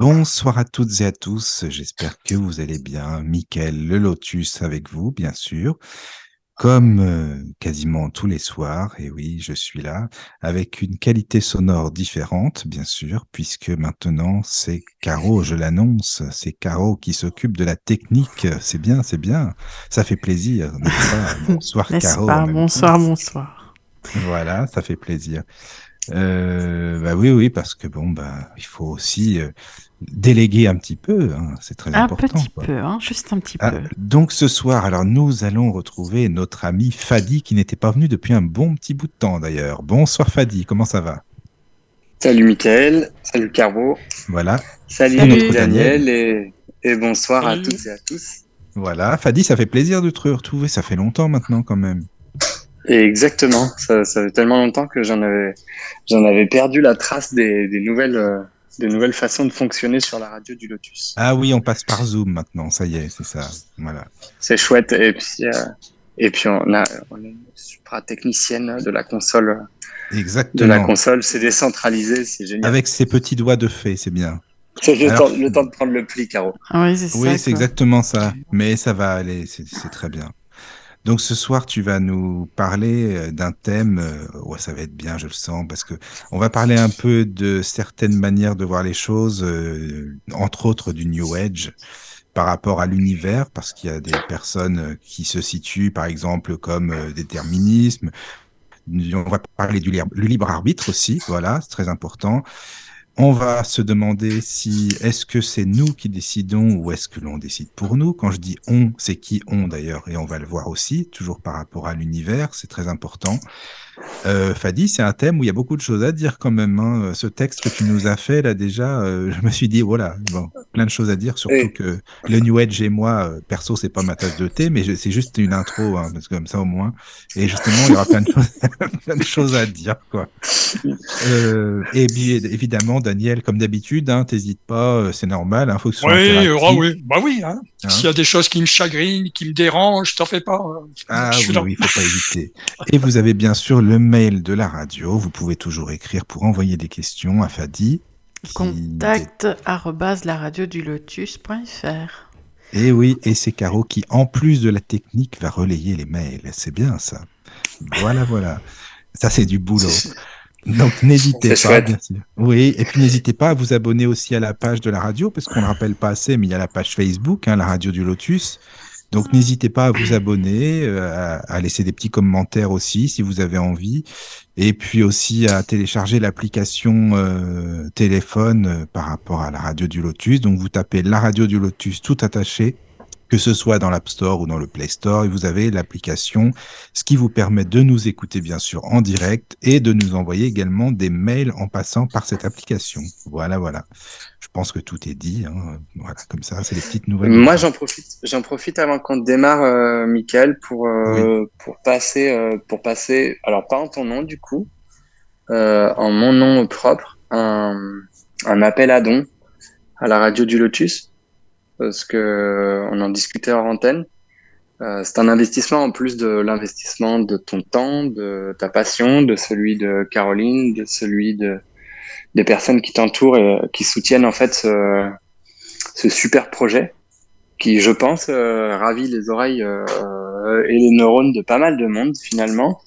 Bonsoir à toutes et à tous, j'espère que vous allez bien. Mickaël Le Lotus avec vous, bien sûr, comme euh, quasiment tous les soirs, et oui, je suis là, avec une qualité sonore différente, bien sûr, puisque maintenant c'est Caro, je l'annonce, c'est Caro qui s'occupe de la technique, c'est bien, c'est bien, ça fait plaisir, n'est-ce pas? Bonsoir Caro. pas? Bonsoir, bonsoir. Voilà, ça fait plaisir. Euh, bah oui, oui, parce que bon, bah, il faut aussi euh, déléguer un petit peu, hein, c'est très Un important. petit quoi. peu, hein, juste un petit Ah, peu. donc ce soir, alors nous allons retrouver notre ami Fadi qui n'était pas venu depuis un bon petit bout de temps d'ailleurs. Bonsoir Fadi, comment ça va? Salut Mickaël, salut Caro, Voilà, salut, Salut. Daniel et, et bonsoir Salut. à toutes et à tous. voilà. Fadi, ça fait plaisir de te retrouver, ça fait longtemps maintenant quand même. Et exactement, ça, ça fait tellement longtemps que j'en avais, j'en avais perdu la trace des, des nouvelles, euh, des nouvelles façons de fonctionner sur la radio du Lotus. Ah oui, on passe par Zoom maintenant, ça y est, c'est ça. Voilà. C'est chouette et puis, euh, et puis on a, on a une supra technicienne de la console, de la Exactement. console, c'est décentralisé, c'est génial. Avec ses petits doigts de fée, c'est bien. C'est le, Alors- temps, le temps de prendre le pli, Caro. Ah oui, c'est ça. Oui, exactement ça. Mais ça va aller, c'est très bien. Donc ce soir, tu vas nous parler euh, d'un thème. euh, ouais, ça va être bien, je le sens, parce que on va parler un peu de certaines manières de voir les choses, euh, entre autres du New Age par rapport à l'univers, parce qu'il y a des personnes qui se situent, par exemple, comme déterminisme. On va parler du libre, le libre arbitre aussi, voilà, c'est très important. On va se demander si est-ce que c'est nous qui décidons ou est-ce que l'on décide pour nous? Quand je dis on, c'est qui on d'ailleurs, et on va le voir aussi, toujours par rapport à l'univers, c'est très important. Euh, Fadi, c'est un thème où il y a beaucoup de choses à dire quand même. hein. Ce texte que tu nous as fait là déjà, euh, je me suis dit voilà, bon, plein de choses à dire, surtout Et- que le New Age et moi, euh, perso, c'est pas ma tasse de thé, mais c'est juste une intro, hein, parce que comme ça au moins. Et justement, il y aura plein de choses, plein de choses à dire quoi. Euh, et bien évidemment, Daniel, comme d'habitude, hein, t'hésites pas, c'est normal, il faut que ce soit Oui, ah bah oui. Hein. Hein S'il y a des choses qui me chagrinent, qui me dérangent, t'en fais pas. hein. Ah Je suis oui, là. oui, il faut pas hésiter. Et vous avez bien sûr le mail de la radio. Vous pouvez toujours écrire pour envoyer des questions à Fadi. qui- Contact arrobase la radio du lotus.fr. Et oui, et c'est Caro qui, en plus de la technique, va relayer les mails. C'est bien ça. Voilà, voilà. Ça, c'est du boulot. Donc, n'hésitez pas, chouette. bien sûr. Oui, et puis n'hésitez pas à vous abonner aussi à la page de la radio, parce qu'on ne le rappelle pas assez, mais il y a la page Facebook, hein, la radio du Lotus. Donc, n'hésitez pas à vous abonner, euh, à, laisser des petits commentaires aussi, si vous avez envie. Et puis aussi à télécharger l'application euh, téléphone euh, par rapport à la radio du Lotus. Donc, vous tapez la radio du Lotus tout attaché que ce soit dans l'App Store ou dans le Play Store, et vous avez l'application, ce qui vous permet de nous écouter bien sûr en direct et de nous envoyer également des mails en passant par cette application. Voilà, voilà. Je pense que tout est dit. hein. Voilà, comme ça, c'est les petites nouvelles. Moi, j'en profite, j'en profite avant qu'on démarre, euh, Michael, pour euh, pour passer, euh, pour passer, alors pas en ton nom du coup, euh, en mon nom propre, un, un appel à don à la radio du Lotus, parce que euh, on en discutait hors antenne. Euh, c'est un investissement en plus de l'investissement de ton temps, de ta passion, de celui de Caroline, de celui de des personnes qui t'entourent et euh, qui soutiennent en fait ce, super projet qui, je pense, ravit les oreilles et les neurones de pas mal de monde finalement.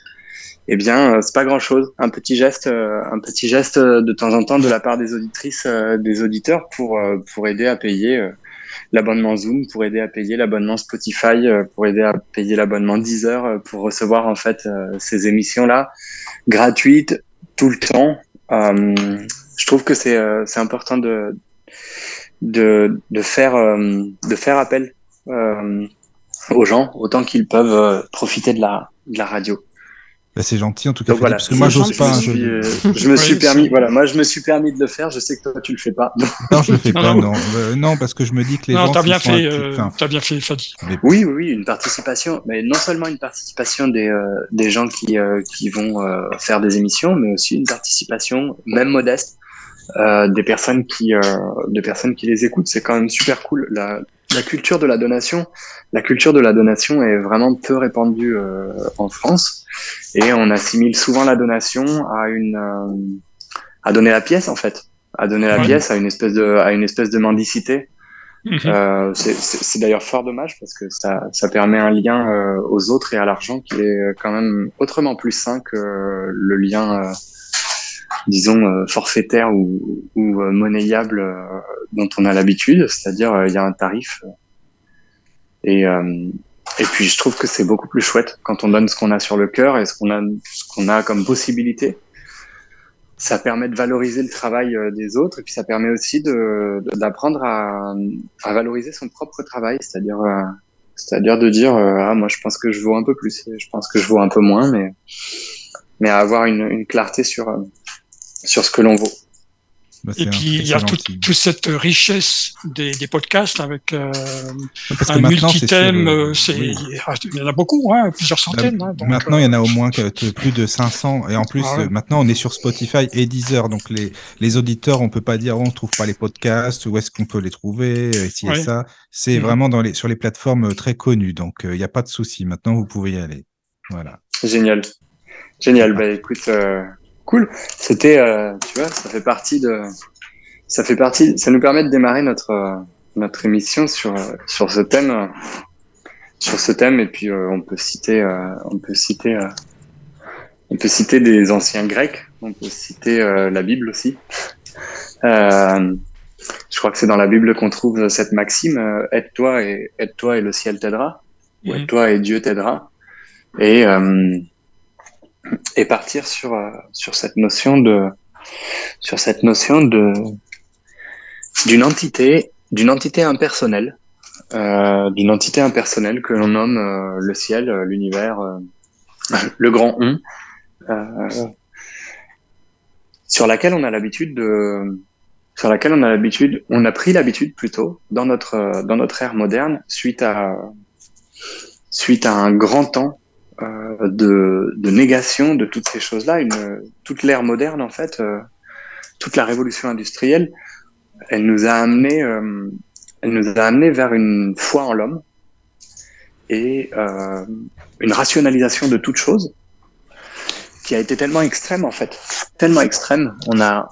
Eh bien, c'est pas grand-chose. Un petit geste, un petit geste de temps en temps de la part des auditrices, des auditeurs pour pour aider à payer l'abonnement Zoom, pour aider à payer l'abonnement Spotify, euh, pour aider à payer l'abonnement Deezer, euh, pour recevoir en fait euh, ces émissions là gratuites tout le temps. Je trouve que c'est important de de de faire de faire appel aux gens autant qu'ils peuvent profiter de la de la radio. Bah, c'est gentil en tout cas. Donc voilà, parce que moi, j'ose pas. je, me je- suis, euh, je me suis permis, voilà, moi je me suis permis de le faire. Je sais que toi tu le fais pas. Non, je le fais Non, pas. non. Non, Euh, non, parce que je me dis que les Non, gens. t'as bien fait, euh, enfin, t'as bien fait, Fadi. Oui, oui, oui, une participation, mais non seulement une participation des, euh, des gens qui, euh, qui vont euh, faire des émissions, mais aussi une participation, même modeste, euh, des personnes qui, euh, des personnes qui les écoutent. C'est quand même super cool. La, la culture de la donation, la culture de la donation est vraiment peu répandue euh, en France, et on assimile souvent la donation à une, euh, à donner la pièce en fait, à donner la Ouais. pièce à une espèce de, à une espèce de mendicité. Mhm. Euh, c'est- d'ailleurs fort dommage parce que ça, ça permet un lien aux autres et à l'argent qui est quand même autrement plus sain que le lien, disons, euh, forfaitaire ou, ou euh, monnayable euh, dont on a l'habitude. C'est-à-dire, il y a un tarif. et, et puis, je trouve que c'est beaucoup plus chouette quand on donne ce qu'on a sur le cœur et ce qu'on a, ce qu'on a comme possibilité. Ça permet de valoriser le travail des autres et puis ça permet aussi de d'apprendre à, à valoriser son propre travail, c'est-à-dire c'est-à-dire de dire ah moi je pense que je vaux un peu plus, je pense que je vaux un peu moins, mais mais à avoir une, une clarté sur sur ce que l'on vaut. bah, Et puis, il y a toute, toute cette richesse des, des podcasts avec euh, un multithème. sur, euh, euh, c'est- oui. Il y en a beaucoup, hein, plusieurs centaines. Bah, hein, donc, maintenant, euh, il y en a au moins que- que plus de 500. Et en plus, Ah ouais. euh, maintenant, on est sur Spotify et Deezer. Donc, les, les auditeurs, on peut pas dire, oh, on trouve pas les podcasts, où est-ce qu'on peut les trouver, euh, ici et Ouais. ça. C'est Mhm. vraiment dans les, sur les plateformes euh, très connues. Donc, euh, il n'y a pas de souci. Maintenant, vous pouvez y aller. Voilà. Génial, génial. Bah écoute, euh, cool. C'était, euh, tu vois, ça fait partie de, ça fait partie, ça nous permet de démarrer notre euh, notre émission sur euh, sur ce thème, euh, sur ce thème. Et puis euh, on peut citer, euh, on peut citer, euh, on peut citer des anciens Grecs. On peut citer euh, la Bible aussi. Euh, je crois que c'est dans la Bible qu'on trouve cette maxime euh, aide-toi et aide-toi et le ciel t'aidera. Ou Mhm. aide-toi et Dieu t'aidera. Et euh, et partir sur euh, sur cette notion de sur cette notion de d'une entité d'une entité impersonnelle euh, d'une entité impersonnelle que l'on nomme euh, le ciel euh, l'univers euh, le grand on euh, sur laquelle on a l'habitude de sur laquelle on a l'habitude on a pris l'habitude plutôt dans notre dans notre ère moderne suite à suite à un grand temps euh, de, de négation de toutes ces choses-là. Toute l'ère moderne, en fait, euh, toute la révolution industrielle, elle nous a amené, euh, elle nous a amené vers une foi en l'homme et euh, une rationalisation de toute chose qui a été tellement extrême en fait, tellement extrême. On a,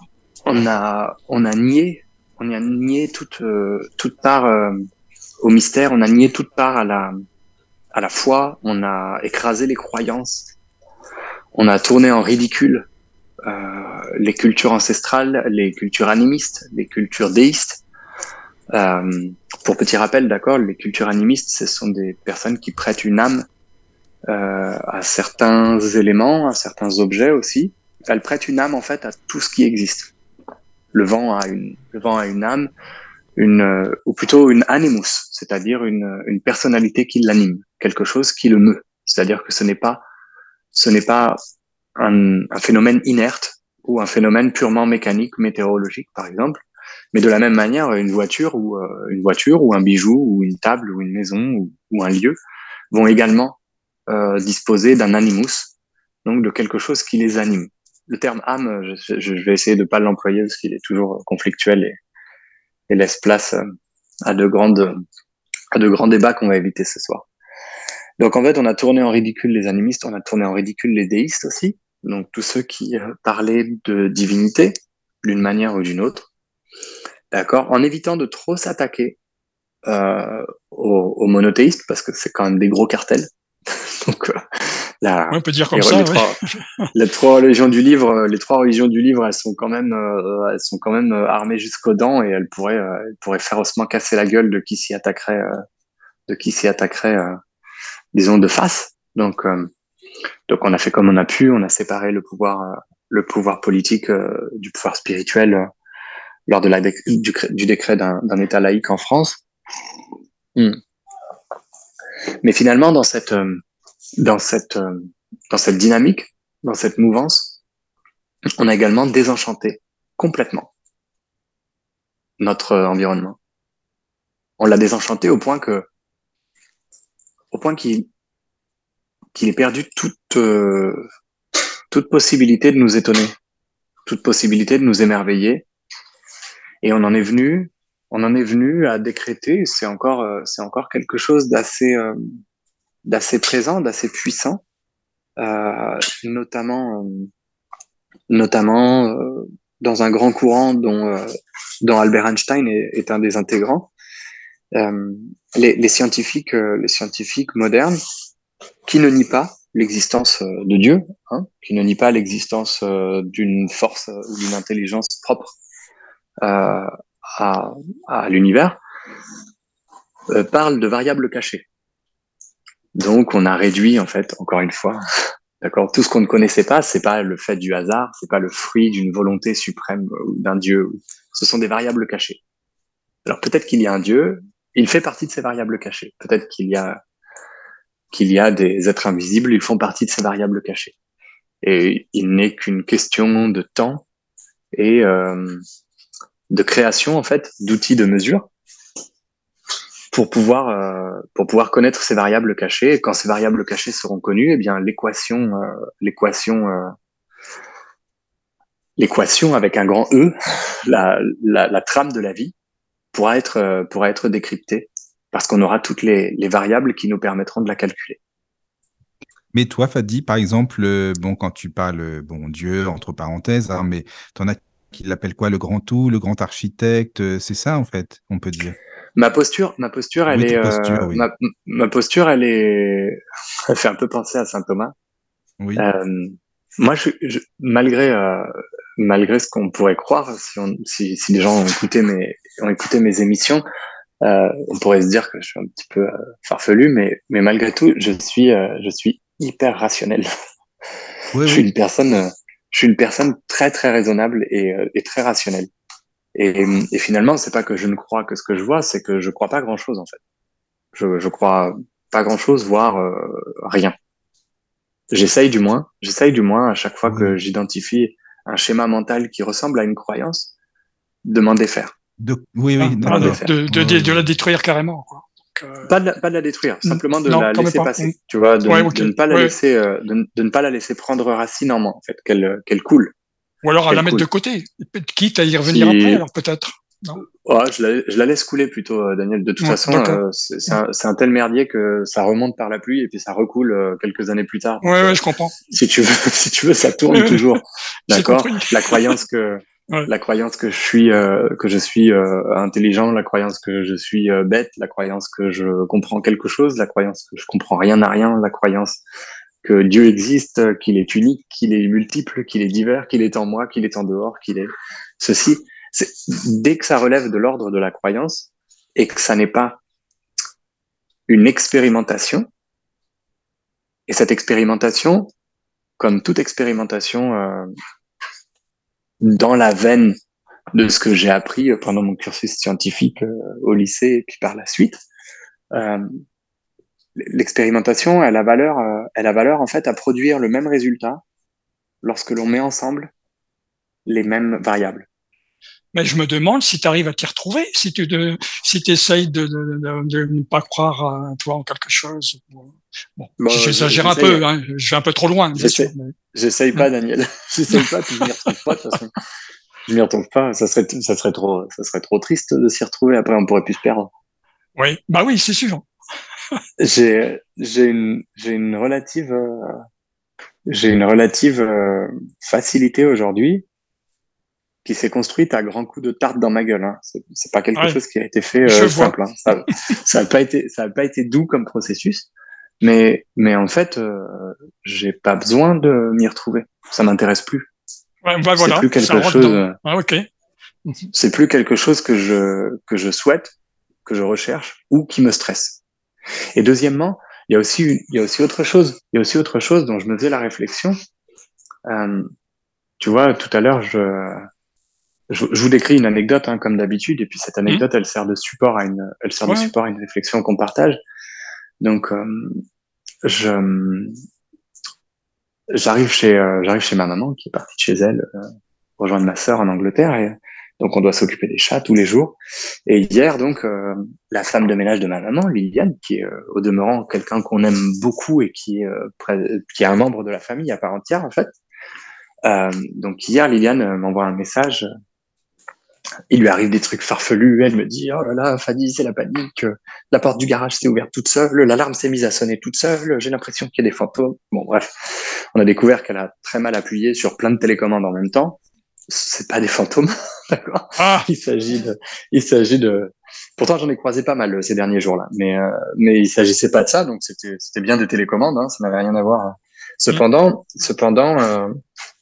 on a, on a nié, on a nié toute, euh, toute part euh, au mystère, on a nié toute part à la, à la fois, on a écrasé les croyances, on a tourné en ridicule euh, les cultures ancestrales, les cultures animistes, les cultures déistes. Euh, pour petit rappel, d'accord, les cultures animistes, ce sont des personnes qui prêtent une âme euh, à certains éléments, à certains objets aussi. Elles prêtent une âme en fait à tout ce qui existe. Le vent a une, le vent a une âme, une, euh, ou plutôt une animus, c'est-à-dire une, une personnalité qui l'anime, quelque chose qui le meut. C'est-à-dire que ce n'est pas, ce n'est pas un, un phénomène inerte ou un phénomène purement mécanique, météorologique, par exemple, mais de la même manière, une voiture ou euh, une voiture ou un bijou ou une table ou une maison ou, un lieu vont également euh, disposer d'un animus, donc de quelque chose qui les anime. Le terme âme, je, je vais essayer de pas l'employer parce qu'il est toujours conflictuel et, et laisse place euh, à de grands débats qu'on va éviter ce soir. Donc en fait, on a tourné en ridicule les animistes, on a tourné en ridicule les déistes aussi, donc tous ceux qui euh, parlaient de divinité d'une manière ou d'une autre, d'accord, en évitant de trop s'attaquer euh, aux, monothéistes parce que c'est quand même des gros cartels. la, on peut dire comme les, ça. Les, ouais. trois, les trois religions du livre, les trois religions du livre, elles sont quand même, euh, elles sont quand même armées jusqu'aux dents et elles pourraient, euh, elles pourraient férocement casser la gueule de qui s'y attaquerait, euh, de qui s'y attaquerait, euh, disons de face. Donc, euh, donc on a fait comme on a pu, on a séparé le pouvoir, euh, le pouvoir politique euh, du pouvoir spirituel euh, lors de la du, du, décret d'un État laïque en France. Hmm. Mais finalement, dans cette, euh, dans cette, dans cette dynamique, dans cette mouvance, on a également désenchanté complètement notre environnement. On l'a désenchanté au point que, au point qu'il qu'il ait perdu toute euh, toute possibilité de nous étonner, toute possibilité de nous émerveiller. Et on en est venu, on en est venu à décréter. C'est encore, euh, c'est encore quelque chose d'assez, euh, d'assez présent, d'assez puissant, euh, notamment, notamment dans un grand courant dont, dont Albert Einstein est, est, un des intégrants. Les, les, scientifiques, les scientifiques modernes, qui ne nient pas l'existence de Dieu, hein, qui ne nie pas l'existence d'une force ou d'une intelligence propre euh, à, à l'univers, euh, parle de variables cachées. Donc, on a réduit, en fait, encore une fois, d'accord, tout ce qu'on ne connaissait pas, c'est pas le fait du hasard, c'est pas le fruit d'une volonté suprême ou d'un dieu. Ce sont des variables cachées. Alors, peut-être qu'il y a un dieu, il fait partie de ces variables cachées. Peut-être qu'il y a qu'il y a des êtres invisibles, ils font partie de ces variables cachées. Et il n'est qu'une question de temps et euh, de création en fait d'outils de mesure pour pouvoir euh, pour pouvoir connaître ces variables cachées. Et quand ces variables cachées seront connues, eh bien l'équation euh, l'équation euh, l'équation avec un grand E, la, la, trame de la vie pourra être pourra être décryptée parce qu'on aura toutes les, les variables qui nous permettront de la calculer. Mais toi, Fadi, par exemple, bon, quand tu parles, bon, Dieu, entre parenthèses, hein, mais tu en as qui l'appelle quoi, le grand tout, le grand architecte, c'est ça en fait, on peut dire? Ma posture, ma posture, elle est, euh, ma, ma, posture, elle est, elle fait un peu penser à saint Thomas. Oui. Euh, moi, je, je, malgré euh, malgré ce qu'on pourrait croire, si, on, si, si, les gens ont écouté mes ont écouté mes émissions, euh, on pourrait se dire que je suis un petit peu farfelu, mais mais malgré tout, je suis je suis hyper rationnel. Oui, je suis une personne je suis une personne très très raisonnable et, euh, et très rationnelle. Et, et finalement, c'est pas que je ne crois que ce que je vois, c'est que je crois pas grand chose en fait. Je, je crois pas grand chose, voire euh, rien. J'essaye du moins, j'essaye du moins à chaque fois que j'identifie un schéma mental qui ressemble à une croyance, de m'en défaire. De, oui, oui, ah, de, de, de, de, la détruire carrément. Quoi. Euh... Pas, de la, pas de la détruire, simplement de non, la laisser passer. Tu vois, de, ouais, okay. de, ne pas la ouais. laisser, euh, de, de, ne pas la laisser prendre racine en moi, en fait, qu'elle qu'elle coule. Ou alors à la mettre de côté, quitte à y revenir si... après, alors peut-être. Ouais, je, la, je la laisse couler plutôt, euh, Daniel. De toute ouais, façon, euh, c'est un, un, tel merdier que ça remonte par la pluie et puis ça recoule euh, quelques années plus tard. Ouais, ouais, je comprends. Si tu veux, si tu veux, ça tourne toujours. D'accord? La croyance que Ouais. la croyance que je suis euh, que je suis euh, intelligent, la croyance que je suis euh, bête, la croyance que je comprends quelque chose, la croyance que je comprends rien à rien, la croyance que Dieu existe, qu'il est unique, qu'il est multiple, qu'il est divers, qu'il est en moi, qu'il est en dehors, qu'il est ceci. Dès que ça relève de l'ordre de la croyance et que ça n'est pas une expérimentation. Et cette expérimentation, comme toute expérimentation euh, dans la veine de ce que j'ai appris pendant mon cursus scientifique euh, au lycée et puis par la suite. Euh, L'expérimentation, elle a valeur, euh, elle a valeur en fait à produire le même résultat lorsque l'on met ensemble les mêmes variables. Mais je me demande si tu arrives à t'y retrouver, si tu de, si essayes de, de, de, de, ne pas croire à toi en quelque chose. Bon, bon j'exagère un peu, hein, je vais un peu trop loin. J'essaye mais... pas, Daniel. J'essaye pas, puis je m'y retrouve pas de toute façon. Je m'y retrouve pas, ça serait, ça serait trop, ça serait trop triste de s'y retrouver. Après, on pourrait plus se perdre. Oui, bah oui, c'est sûr. J'ai, j'ai une, j'ai une relative, euh, j'ai une relative euh, facilité aujourd'hui qui s'est construite à grands coups de tarte dans ma gueule. Hein. C'est pas quelque ouais. chose qui a été fait euh, simple. Hein. Ça, ça a pas été, ça a pas été doux comme processus, mais mais en fait, euh, j'ai pas besoin de m'y retrouver. Ça m'intéresse plus. Ouais, bah voilà, c'est plus quelque chose. Ah. C'est plus quelque chose que je que je souhaite, que je recherche ou qui me stresse. Et deuxièmement, il y a aussi il y a aussi autre chose. Il y a aussi autre chose dont je me faisais la réflexion. Euh, tu vois, tout à l'heure, je je, je, vous décris une anecdote hein, comme d'habitude, et puis cette anecdote, mmh. elle sert de support à une, elle sert ouais. de support à une réflexion qu'on partage. Donc, euh, je, j'arrive chez, j'arrive chez ma maman qui est partie de chez elle rejoindre ma sœur en Angleterre et donc on doit s'occuper des chats tous les jours. Et hier donc la femme de ménage de ma maman, Liliane, qui est au demeurant quelqu'un qu'on aime beaucoup et qui est qui est un membre de la famille à part entière en fait. donc hier Liliane m'envoie un message il lui arrive des trucs farfelus. Elle me dit Oh là là, Fanny, c'est la panique. La porte du garage s'est ouverte toute seule. L'alarme s'est mise à sonner toute seule. J'ai l'impression qu'il y a des fantômes. Bon, bref. On a découvert qu'elle a très mal appuyé sur plein de télécommandes en même temps. C'est pas des fantômes, d'accord? Ah Il s'agit de, il s'agit de. Pourtant, j'en ai croisé pas mal euh, ces derniers jours-là, mais euh, mais il s'agissait pas de ça, donc c'était c'était bien des télécommandes, hein, ça n'avait rien à voir. Cependant, cependant, euh,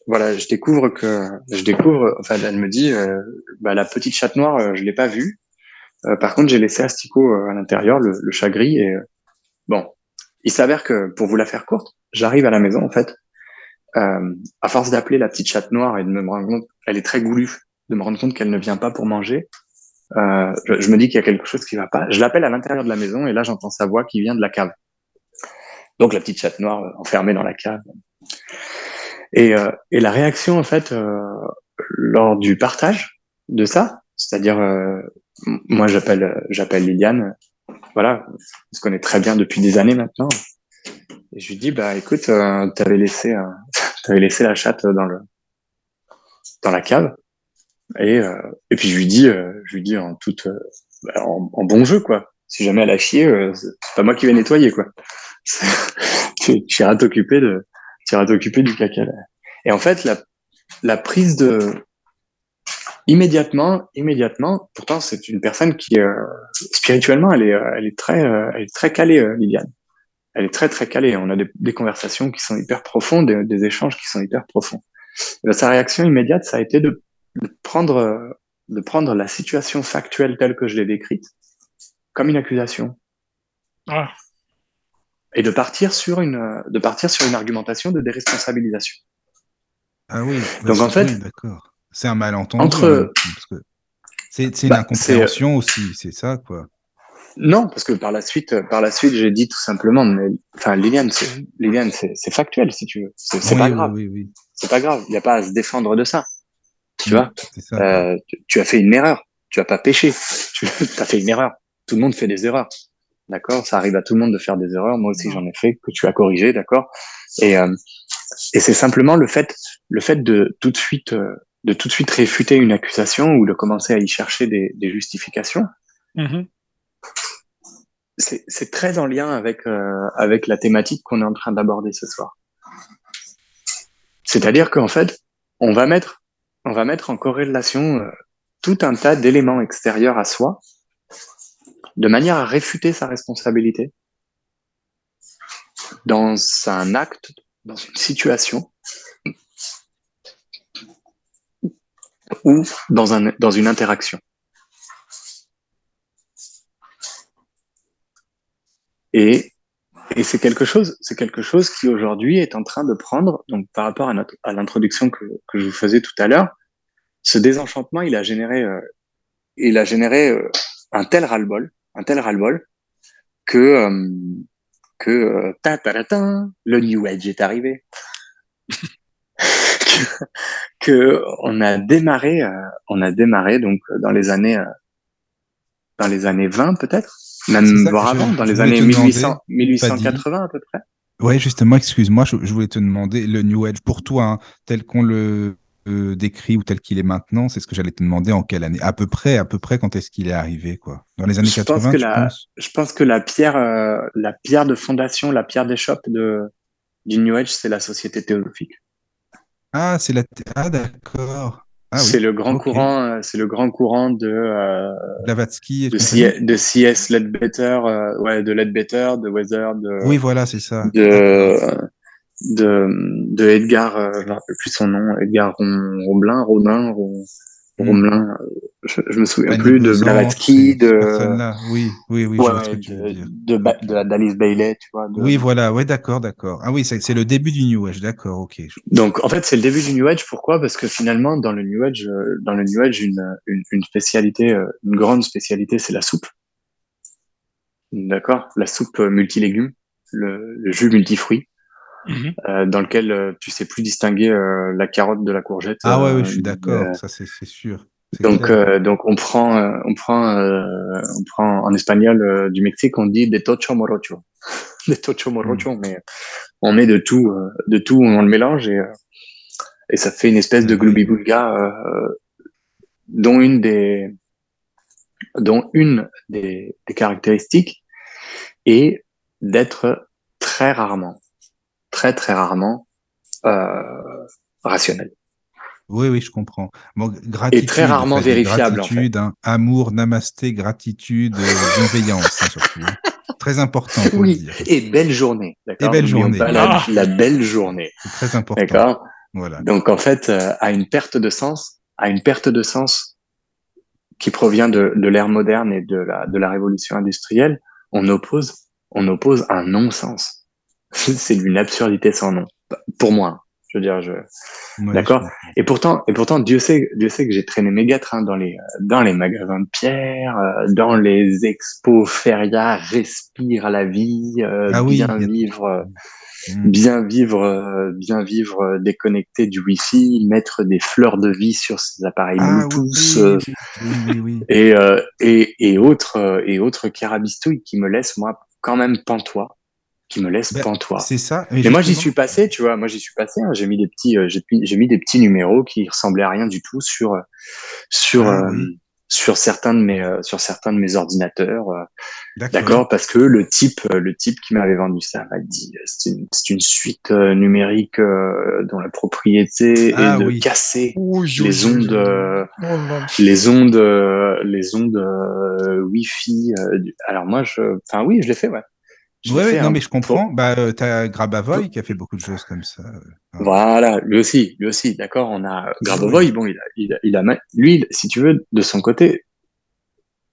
voilà, je découvre que je découvre. Enfin, elle me dit, euh, bah, la petite chatte noire, je l'ai pas vue. Par contre, j'ai laissé Astico à l'intérieur, le, le, chat gris. Et bon, il s'avère que pour vous la faire courte, j'arrive à la maison en fait. À force d'appeler la petite chatte noire et de me rendre compte, elle est très goulue, de me rendre compte qu'elle ne vient pas pour manger. Je, je, me dis qu'il y a quelque chose qui va pas. Je l'appelle à l'intérieur de la maison et là j'entends sa voix qui vient de la cave. Donc la petite chatte noire enfermée dans la cave. Et, euh, et la réaction, en fait, euh, lors du partage de ça, c'est-à-dire, euh, moi, j'appelle, j'appelle Liliane, voilà, on se connaît très bien depuis des années maintenant. Et je lui dis, bah, écoute, euh, t'avais laissé, euh, t'avais laissé la chatte dans le, dans la cave. Et, euh, et puis je lui dis, je lui dis en toute, en, en, bon jeu, quoi. Si jamais elle a chié, c'est pas moi qui vais nettoyer, quoi. tu, iras t'occuper de, tu iras t'occuper du caca. Et en fait, la, la prise de immédiatement, immédiatement. Pourtant, c'est une personne qui euh, spirituellement, elle est, euh, elle est très, euh, elle est très calée, Liliane. Elle est très très calée. On a des, des conversations qui sont hyper profondes, des, des, échanges qui sont hyper profonds. Et sa réaction immédiate, ça a été de, de, prendre, de prendre la situation factuelle telle que je l'ai décrite comme une accusation. Ah et de partir sur une de partir sur une argumentation de déresponsabilisation. Ah oui. Bah Donc en fait, d'accord. C'est un malentendu. Entre hein, c'est une bah, incompréhension aussi, c'est ça quoi. Non, parce que par la suite, par la suite, j'ai dit tout simplement, mais enfin, Liliane, c'est Liliane, c'est factuel si tu veux. C'est oui, pas grave. Oui, oui, c'est pas grave. Il n'y a pas à se défendre de ça. Tu vois? Ça, euh, tu, tu, as fait une erreur. Tu as pas péché. Tu as fait une erreur. Tout le monde fait des erreurs. D'accord? Ça arrive à tout le monde de faire des erreurs. Moi aussi, j'en ai fait, que tu as corrigé, d'accord? Et, euh, et c'est simplement le fait, le fait de tout de suite, euh, de tout de suite réfuter une accusation ou de commencer à y chercher des, des justifications. Mm-hmm. C'est très en lien avec, euh, avec la thématique qu'on est en train d'aborder ce soir. C'est-à-dire qu'en fait, on va mettre, on va mettre en corrélation euh, tout un tas d'éléments extérieurs à soi de manière à réfuter sa responsabilité dans un acte, dans une situation ou dans une interaction. Et, et c'est quelque chose, c'est quelque chose qui aujourd'hui est en train de prendre, donc par rapport à, notre, à l'introduction que, que je vous faisais tout à l'heure, ce désenchantement, il a généré, euh, il a généré euh, un tel ras-le-bol un tel ras-le-bol que euh, que euh, ta, ta, ta, le New Age est arrivé. que, que, on a démarré, on a démarré donc dans les années dans les années 20 peut-être, même avant, dans les années 1800, 1880 à peu près. Ouais, justement, excuse-moi, je, je, voulais te demander le New Age pour toi, hein, tel qu'on le euh, décrit ou tel qu'il est maintenant C'est ce que j'allais te demander en quelle année? À peu près, à peu près quand est-ce qu'il est arrivé quoi? Dans les années je 80 pense que la, Je pense que la pierre, euh, la pierre de fondation, la pierre d'échoppe de, du New Age, c'est la société théosophique. Ah, c'est la. Ah, d'accord. Ah, c'est oui. le grand okay. courant, euh, c'est le grand courant de euh, Blavatsky et de, C de C.S. Ledbetter, euh, ouais, de Ledbetter, de Weather, de oui voilà c'est ça, de de, de Edgar, euh, je ne rappelle plus son nom, Edgar Romelin, Romain, Romelin, je, je me souviens plus, de Blavatsky, de, oui, oui, oui, ouais, de, de, d'Alice Bailey, tu vois. De... Oui, voilà, ouais, d'accord, d'accord. Ah oui, c'est le début du New Age, d'accord, ok. Donc, en fait, c'est le début du New Age. Pourquoi? Parce que finalement, dans le New Age, euh, dans le New Age, une, une, une spécialité, euh, une grande spécialité, c'est la soupe. D'accord? La soupe multilégumes, le, le jus multifruits. Mhm. dans lequel tu sais plus distinguer la carotte de la courgette. Ah ouais, je suis d'accord, ça c'est sûr. Donc, donc on prend, on prend, on prend en espagnol du Mexique, on dit des tocho morocho, des tocho morocho, mm. mais on met de tout, de tout, on le mélange et et ça fait une espèce de gloubi dont une des dont une des, caractéristiques est d'être très rarement, très très rarement euh, rationnel. Oui, oui, je comprends. et très rarement vérifiable. Gratitude, hein. amour, namasté, gratitude, euh, bienveillance, hein, surtout. Hein. Très important. oui, et belle journée. Et belle journée. La, la, belle journée. C'est très important. D'accord? Voilà. Donc en fait, euh, à une perte de sens, à une perte de sens qui provient de, de l'ère moderne et de la, de la révolution industrielle, on oppose, on oppose un non-sens. C'est d'une absurdité sans nom. Pour moi, je veux dire, je, d'accord. Et pourtant, et pourtant, Dieu sait, Dieu sait que j'ai traîné mes gâtres hein, dans les, dans les magasins de pierre, euh, dans les expos feria, respire la vie, euh, ah bien vivre. Mm. bien vivre, euh, bien vivre euh, déconnecté du Wi-Fi, mettre des fleurs de vie sur ses appareils ah Bluetooth et, euh, et, et autres et autres carabistouilles qui me laissent moi quand même pantois qui me laisse ben, pantois. C'est ça. Mais, moi j'y suis passé, tu vois, moi j'y suis passé. Hein, j'ai mis des petits, j'ai mis des petits numéros qui ressemblaient à rien du tout sur sur ah sur certains de mes euh, sur certains de mes ordinateurs euh, d'accord. parce que le type euh, le type qui m'avait vendu ça m'a dit c'est une, une suite numérique dont la propriété ah est de casser les ondes les ondes les ondes wifi alors moi je enfin oui je l'ai fait ouais oui, non, mais je comprends. Bah, euh, tu as Grabavoy qui a fait beaucoup de choses comme ça. Euh, voilà, lui aussi, lui aussi, d'accord. On a Grabavoy, bon, il a, il, a, il a, lui, si tu veux, de son côté,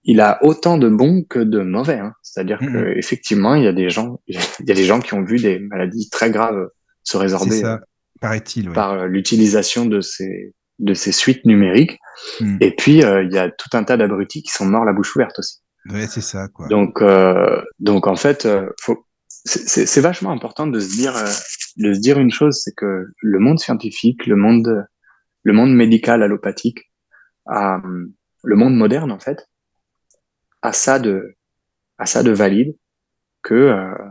il a autant de bons que de mauvais. Hein. C'est-à-dire mm que effectivement, il y a des gens, il y a des gens qui ont vu des maladies très graves se résorber. Ça, paraît-il. Par l'utilisation de ces de ces suites numériques. Mm. Et puis, euh, il y a tout un tas d'abrutis qui sont morts la bouche ouverte aussi. Ouais, c'est ça, quoi. Donc, euh, donc en fait, euh, faut, c'est vachement important de se dire, euh, de se dire une chose, c'est que le monde scientifique, le monde, le monde médical allopathique, le monde moderne en fait, a ça de, a ça de valide que, euh,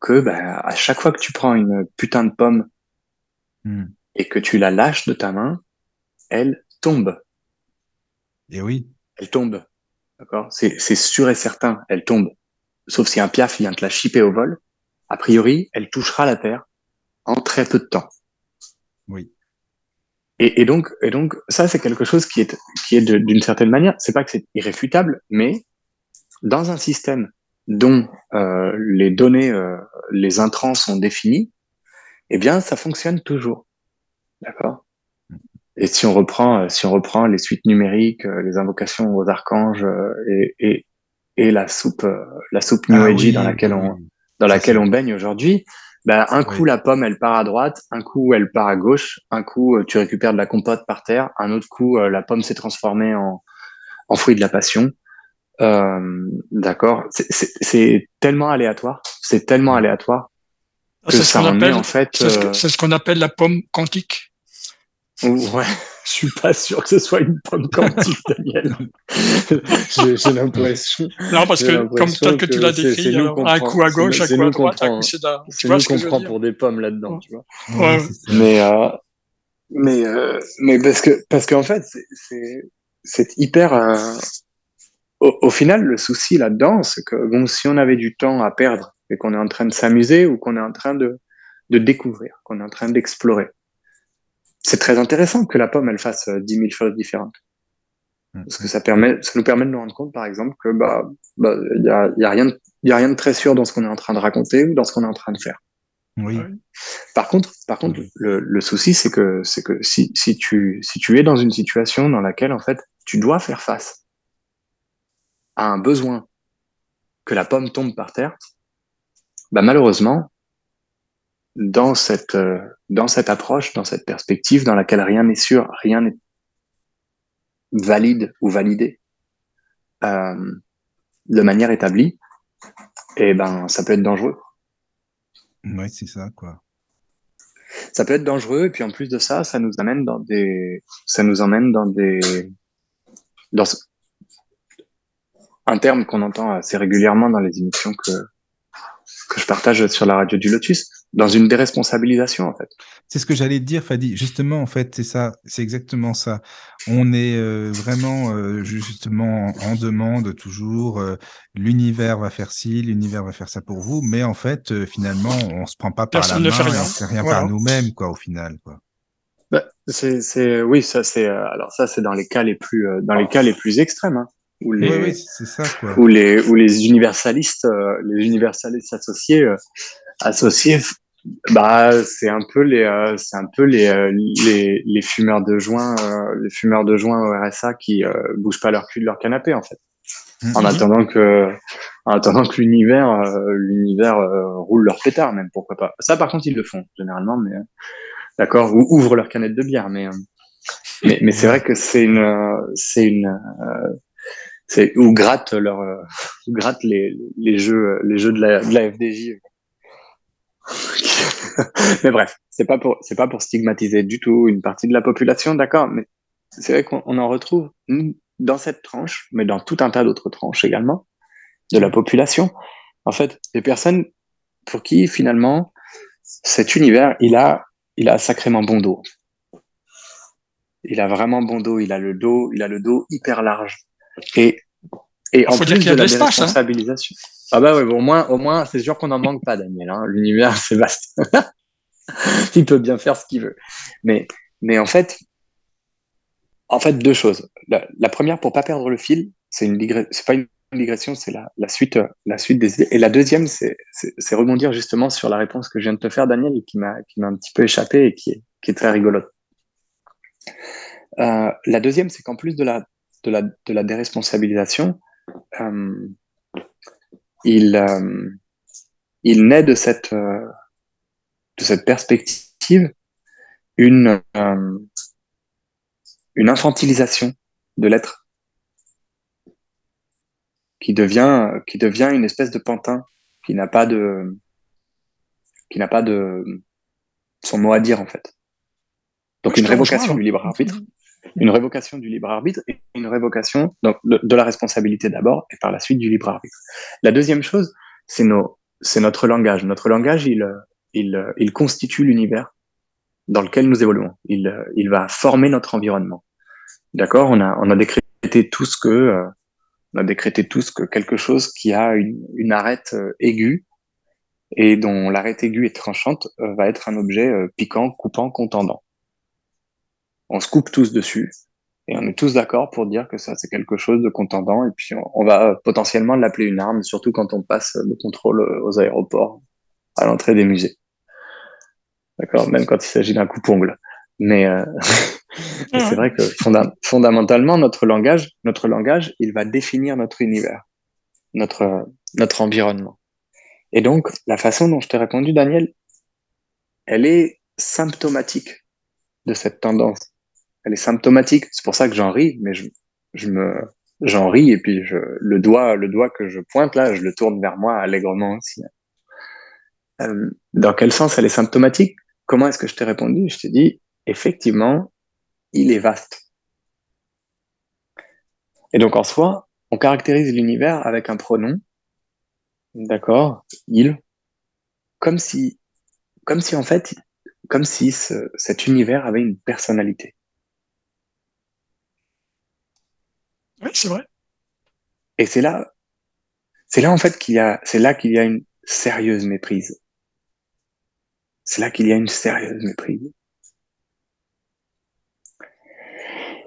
que bah, à chaque fois que tu prends une putain de pomme hmm. et que tu la lâches de ta main, elle tombe. Et oui. Elle tombe. D'accord? C'est sûr et certain, elle tombe. Sauf si un piaf vient te la chipper au vol. A priori, elle touchera la terre en très peu de temps. Oui. Et, et donc, et donc, ça, c'est quelque chose qui est, qui est d'une certaine manière, c'est pas que c'est irréfutable, mais dans un système dont euh, les données, euh, les intrants sont définis, eh bien, ça fonctionne toujours. D'accord? Et si on reprend, euh, si on reprend les suites numériques, euh, les invocations aux archanges euh, et, et, et la soupe, la soupe New ah dans laquelle on, dans laquelle on baigne aujourd'hui, bah, un coup la pomme elle part à droite, un coup elle part à gauche, un coup tu récupères de la compote par terre, un autre coup la pomme s'est transformée en, en fruit de la passion. Euh, D'accord, c'est tellement aléatoire, c'est tellement aléatoire que ça en est en fait. C'est ce qu'on appelle la pomme quantique. Ouais, je suis pas sûr que ce soit une pomme quantique, Daniel. J'ai l'impression. Non, parce que comme tel que, tu l'as décrit, un coup à gauche, un coup à droite, un coup c'est Tu vois ce que je prend pour des pommes là-dedans, tu vois. Ouais. Mais, euh, mais, euh, mais parce que, parce qu'en fait, c'est, c'est hyper. Euh, au, au, final, le souci là-dedans, c'est que bon, si on avait du temps à perdre et qu'on est en train de s'amuser ou qu'on est en train de, de découvrir, qu'on est en train d'explorer, c'est très intéressant que la pomme elle fasse euh, dix mille choses différentes. Mm. Parce que ça permet, ça nous permet de nous rendre compte, par exemple, que bah, bah, y a, y a rien, de, y a rien de très sûr dans ce qu'on est en train de raconter ou dans ce qu'on est en train de faire. Oui. Par contre, par contre, le, le souci, c'est que, c'est que si, si tu, si tu es dans une situation dans laquelle, en fait, tu dois faire face à un besoin que la pomme tombe par terre, bah, malheureusement, dans cette, euh, dans cette approche, dans cette perspective dans laquelle rien n'est sûr, rien n'est valide ou validé euh, de manière établie, et eh ben ça peut être dangereux. Oui, c'est ça, quoi. Ça peut être dangereux, et puis en plus de ça, ça nous amène dans des, ça nous emmène dans des, dans un terme qu'on entend assez régulièrement dans les émissions que, que je partage sur la radio du Lotus, dans une déresponsabilisation en fait. C'est ce que j'allais te dire, Fadi. Justement, en fait, c'est ça, c'est exactement ça. On est euh, vraiment euh, justement en demande toujours. Euh, l'univers va faire ci, l'univers va faire ça pour vous, mais en fait, finalement, on se prend pas par Personne la ne fait main, rien. on fait rien Voilà. par nous-mêmes, quoi, au final, quoi. Bah, c'est, c'est, oui, ça c'est, alors ça c'est dans les cas les plus, dans les cas les plus extrêmes, hein, où les, Oui, oui, c'est ça, quoi. où les, où les universalistes, euh, les universalistes associés, euh, associés, bah c'est un peu les, euh, c'est un peu les, euh, les, les fumeurs de joint, euh, les fumeurs de joint au RSA qui euh, bougent pas leur cul de leur canapé en fait, en Mhm. attendant que, en attendant que l'univers, euh, l'univers euh, roule leur pétard même, pourquoi pas. Ça par contre ils le font généralement, mais euh, d'accord, ou ouvrent leur canette de bière, mais euh, mais, mais c'est vrai que c'est une, euh, c'est une, euh, c'est ou gratte leur, euh, ou gratte les, les jeux, les jeux de la, de la FDJ. mais bref, c'est pas pour, c'est pas pour stigmatiser du tout une partie de la population, d'accord, mais c'est vrai qu'on on en retrouve dans cette tranche, mais dans tout un tas d'autres tranches également de la population. En fait, des personnes pour qui finalement cet univers, il a, il a sacrément bon dos. Il a vraiment bon dos. Il a le dos, il a le dos hyper large. Et et en faut dire plus qu'il y a de de la l'espace, hein. Ah bah ouais, au moins, au moins, c'est sûr qu'on n'en manque pas, Daniel. Hein. L'univers, c'est vaste. il peut bien faire ce qu'il veut. Mais, mais en fait, en fait, deux choses. La, la première, pour pas perdre le fil, c'est une c'est pas une digression, c'est la, la suite, la suite des idées. Et la deuxième, c'est rebondir justement sur la réponse que je viens de te faire, Daniel, et qui m'a, qui m'a un petit peu échappé et qui est, qui est très rigolote. Euh, la deuxième, c'est qu'en plus de la, de la, de la déresponsabilisation, euh, il, euh, il naît de cette, euh, de cette perspective une, une infantilisation de l'être qui devient, qui devient une espèce de pantin qui n'a pas de, qui n'a pas de son mot à dire en fait. Donc une révocation du libre arbitre, une révocation du libre arbitre et une révocation de, la responsabilité d'abord et par la suite du libre arbitre. La deuxième chose, c'est nos, c'est notre langage. Notre langage, il, il, il constitue l'univers dans lequel nous évoluons. Il, il va former notre environnement. D'accord? On a, on a décrété tous que, euh, on a décrété tous que quelque chose qui a une, une arête euh, aiguë et dont l'arête aiguë est tranchante euh, va être un objet piquant, coupant, contendant. On se coupe tous dessus et on est tous d'accord pour dire que ça c'est quelque chose de contendant et puis on, on va potentiellement l'appeler une arme, surtout quand on passe le contrôle aux aéroports à l'entrée des musées. D'accord, même quand il s'agit d'un coupe-ongle. Mais, euh, mais c'est vrai que fonda fondamentalement notre langage, notre langage, il va définir notre univers, notre notre environnement. Et donc la façon dont je t'ai répondu, Daniel, elle est symptomatique de cette tendance. Elle est symptomatique. C'est pour ça que j'en ris, mais je, j'en ris et puis le doigt le doigt que je pointe là, je le tourne vers moi allègrement aussi. Euh, dans quel sens elle est symptomatique? Comment est-ce que je t'ai répondu? Je t'ai dit effectivement, il est vaste. Et donc en soi, on caractérise l'univers avec un pronom, d'accord, il, comme si, en fait, comme si ce, cet univers avait une personnalité. Oui, c'est vrai. Et c'est là, c'est là en fait qu'il y a, c'est là qu'il y a une sérieuse méprise. C'est là qu'il y a une sérieuse méprise.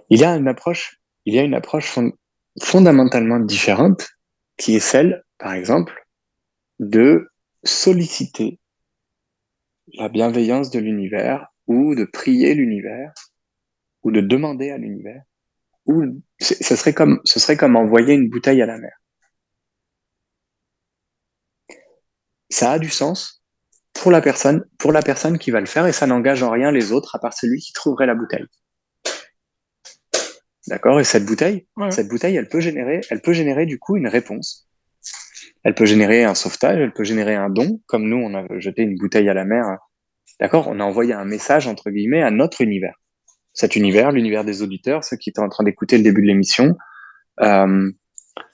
Il y a une approche, il y a une approche fond fondamentalement différente qui est celle, par exemple, de solliciter la bienveillance de l'univers ou de prier l'univers ou de demander à l'univers ou ce serait comme ce serait comme envoyer une bouteille à la mer. Ça a du sens pour la personne pour la personne qui va le faire et ça n'engage en rien les autres à part celui qui trouverait la bouteille. D'accord? Et cette bouteille, Ouais. cette bouteille, elle peut générer, elle peut générer du coup une réponse Elle peut générer un sauvetage, elle peut générer un don, comme nous, on a jeté une bouteille à la mer. D'accord? On a envoyé un message, entre guillemets, à notre univers. Cet univers, l'univers des auditeurs, ceux qui étaient en train d'écouter le début de l'émission, euh,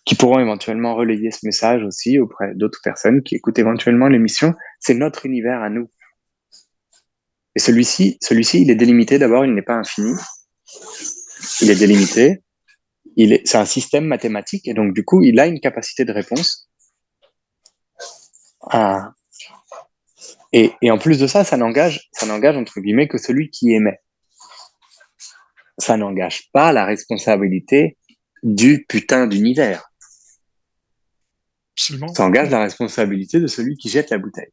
qui pourront éventuellement relayer ce message aussi auprès d'autres personnes qui écoutent éventuellement l'émission. C'est notre univers à nous. Et celui-ci, celui-ci, il est délimité. D'abord, il n'est pas infini. Il est délimité. C'est un système mathématique et donc du coup, il a une capacité de réponse. Ah. Et, et en plus de ça, ça n'engage, ça n'engage entre guillemets que celui qui émet. Ça n'engage pas la responsabilité du putain d'univers. Ça engage la responsabilité de celui qui jette la bouteille.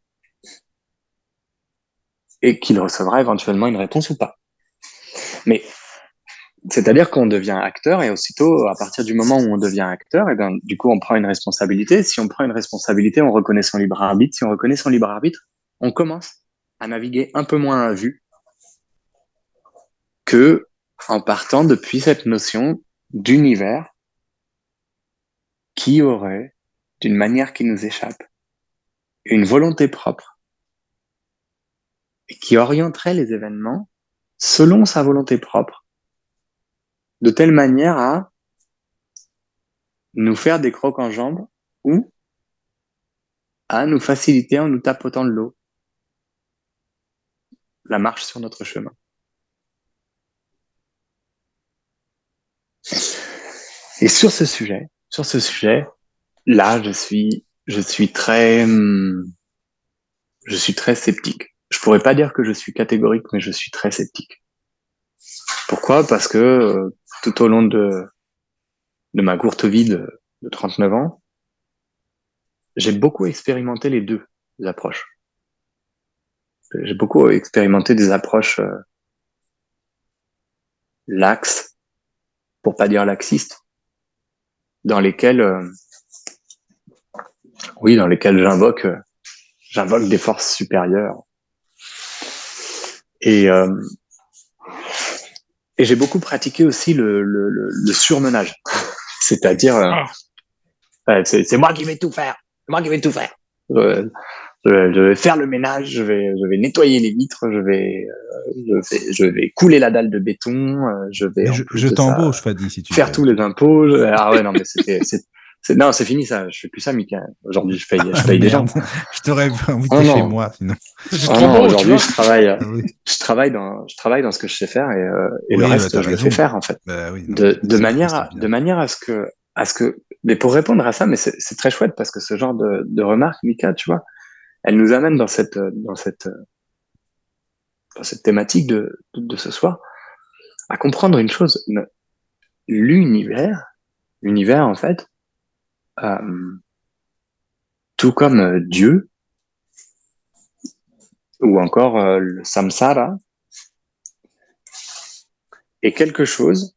Et qu'il recevra éventuellement une réponse ou pas. Mais c'est-à-dire qu'on devient acteur et aussitôt, à partir du moment où on devient acteur, et eh ben, du coup, on prend une responsabilité. Si on prend une responsabilité, on reconnaît son libre arbitre. Si on reconnaît son libre arbitre, on commence à naviguer un peu moins à vue que en partant depuis cette notion d'univers qui aurait, d'une manière qui nous échappe, une volonté propre et qui orienterait les événements selon sa volonté propre, de telle manière à nous faire des crocs en jambes ou à nous faciliter en nous tapotant de l'eau la marche sur notre chemin. Et sur ce sujet, sur ce sujet, là, je suis, je suis très, hum, je suis très sceptique. Je pourrais pas dire que je suis catégorique, mais je suis très sceptique. Pourquoi? Parce que euh, tout au long de, ma courte vie de, 39 ans, j'ai beaucoup expérimenté les deux approches. J'ai beaucoup expérimenté des approches euh, laxes, pour pas dire laxistes, dans lesquels, euh, oui, dans lesquels j'invoque, euh, j'invoque des forces supérieures. Et, euh, et j'ai beaucoup pratiqué aussi le, le, le, surmenage, c'est-à-dire, ah. c'est moi qui vais tout faire, c'est moi qui vais tout faire. Je, vais faire le ménage, je vais, je vais nettoyer les vitres, je vais, je vais, je vais couler la dalle de béton, je vais. je, je t'embauche, Fadi, si tu faire tous les impôts. Ah ouais, non, mais c'était, c'est, non, c'est fini ça. Je fais plus ça, Mika. Aujourd'hui, je paye, je paye des gens. je t'aurais invité chez moi, sinon. Oh aujourd'hui, je travaille, ah je travaille dans, je travaille dans ce que je sais faire et, euh, et le reste, bah, je le fais faire en fait. Bah, oui, de, de manière, à, de manière à ce que, à ce que, mais pour répondre à ça, mais c'est très chouette parce que ce genre de, de remarques, Mika, tu vois, elle nous amène dans cette, thématique de, ce soir à comprendre une chose. L'univers, l'univers en fait, euh, tout comme Dieu, ou encore euh, le samsara, est quelque chose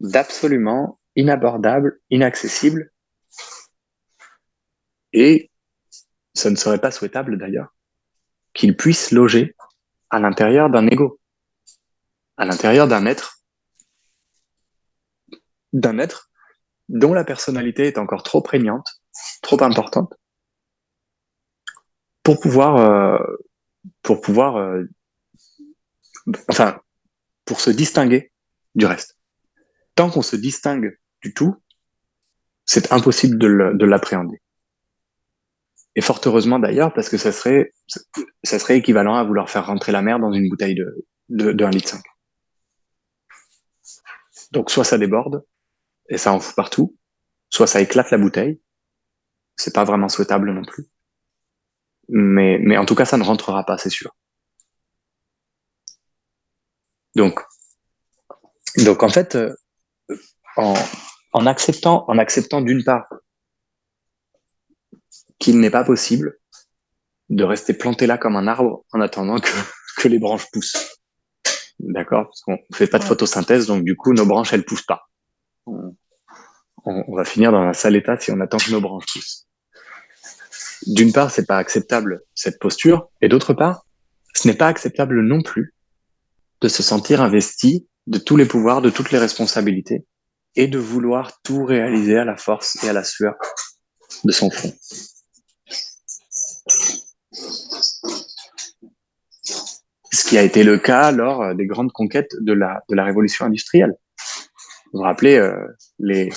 d'absolument inabordable, inaccessible et ce ne serait pas souhaitable d'ailleurs qu'il puisse loger à l'intérieur d'un ego, à l'intérieur d'un être, d'un être dont la personnalité est encore trop prégnante, trop importante, pour pouvoir, euh, pour pouvoir, euh, enfin, pour se distinguer du reste. Tant qu'on se distingue du tout, c'est impossible de l'appréhender. Et fort heureusement d'ailleurs, parce que ça serait, ça serait équivalent à vouloir faire rentrer la mer dans une bouteille de, de, de 1 litre 5. Donc soit ça déborde, et ça en fout partout, soit ça éclate la bouteille, c'est pas vraiment souhaitable non plus. Mais, mais en tout cas, ça ne rentrera pas, c'est sûr. Donc, donc en fait, euh, en, en acceptant, en acceptant d'une part qu'il n'est pas possible de rester planté là comme un arbre en attendant que, que les branches poussent. D'accord? Parce qu'on fait pas de photosynthèse, donc du coup, nos branches, elles poussent pas. On, on, va finir dans un sale état si on attend que nos branches poussent. D'une part, c'est pas acceptable cette posture, et d'autre part, ce n'est pas acceptable non plus de se sentir investi de tous les pouvoirs, de toutes les responsabilités, et de vouloir tout réaliser à la force et à la sueur de son front. Qui a été le cas lors des grandes conquêtes de la, de la révolution industrielle. Vous vous rappelez euh, les...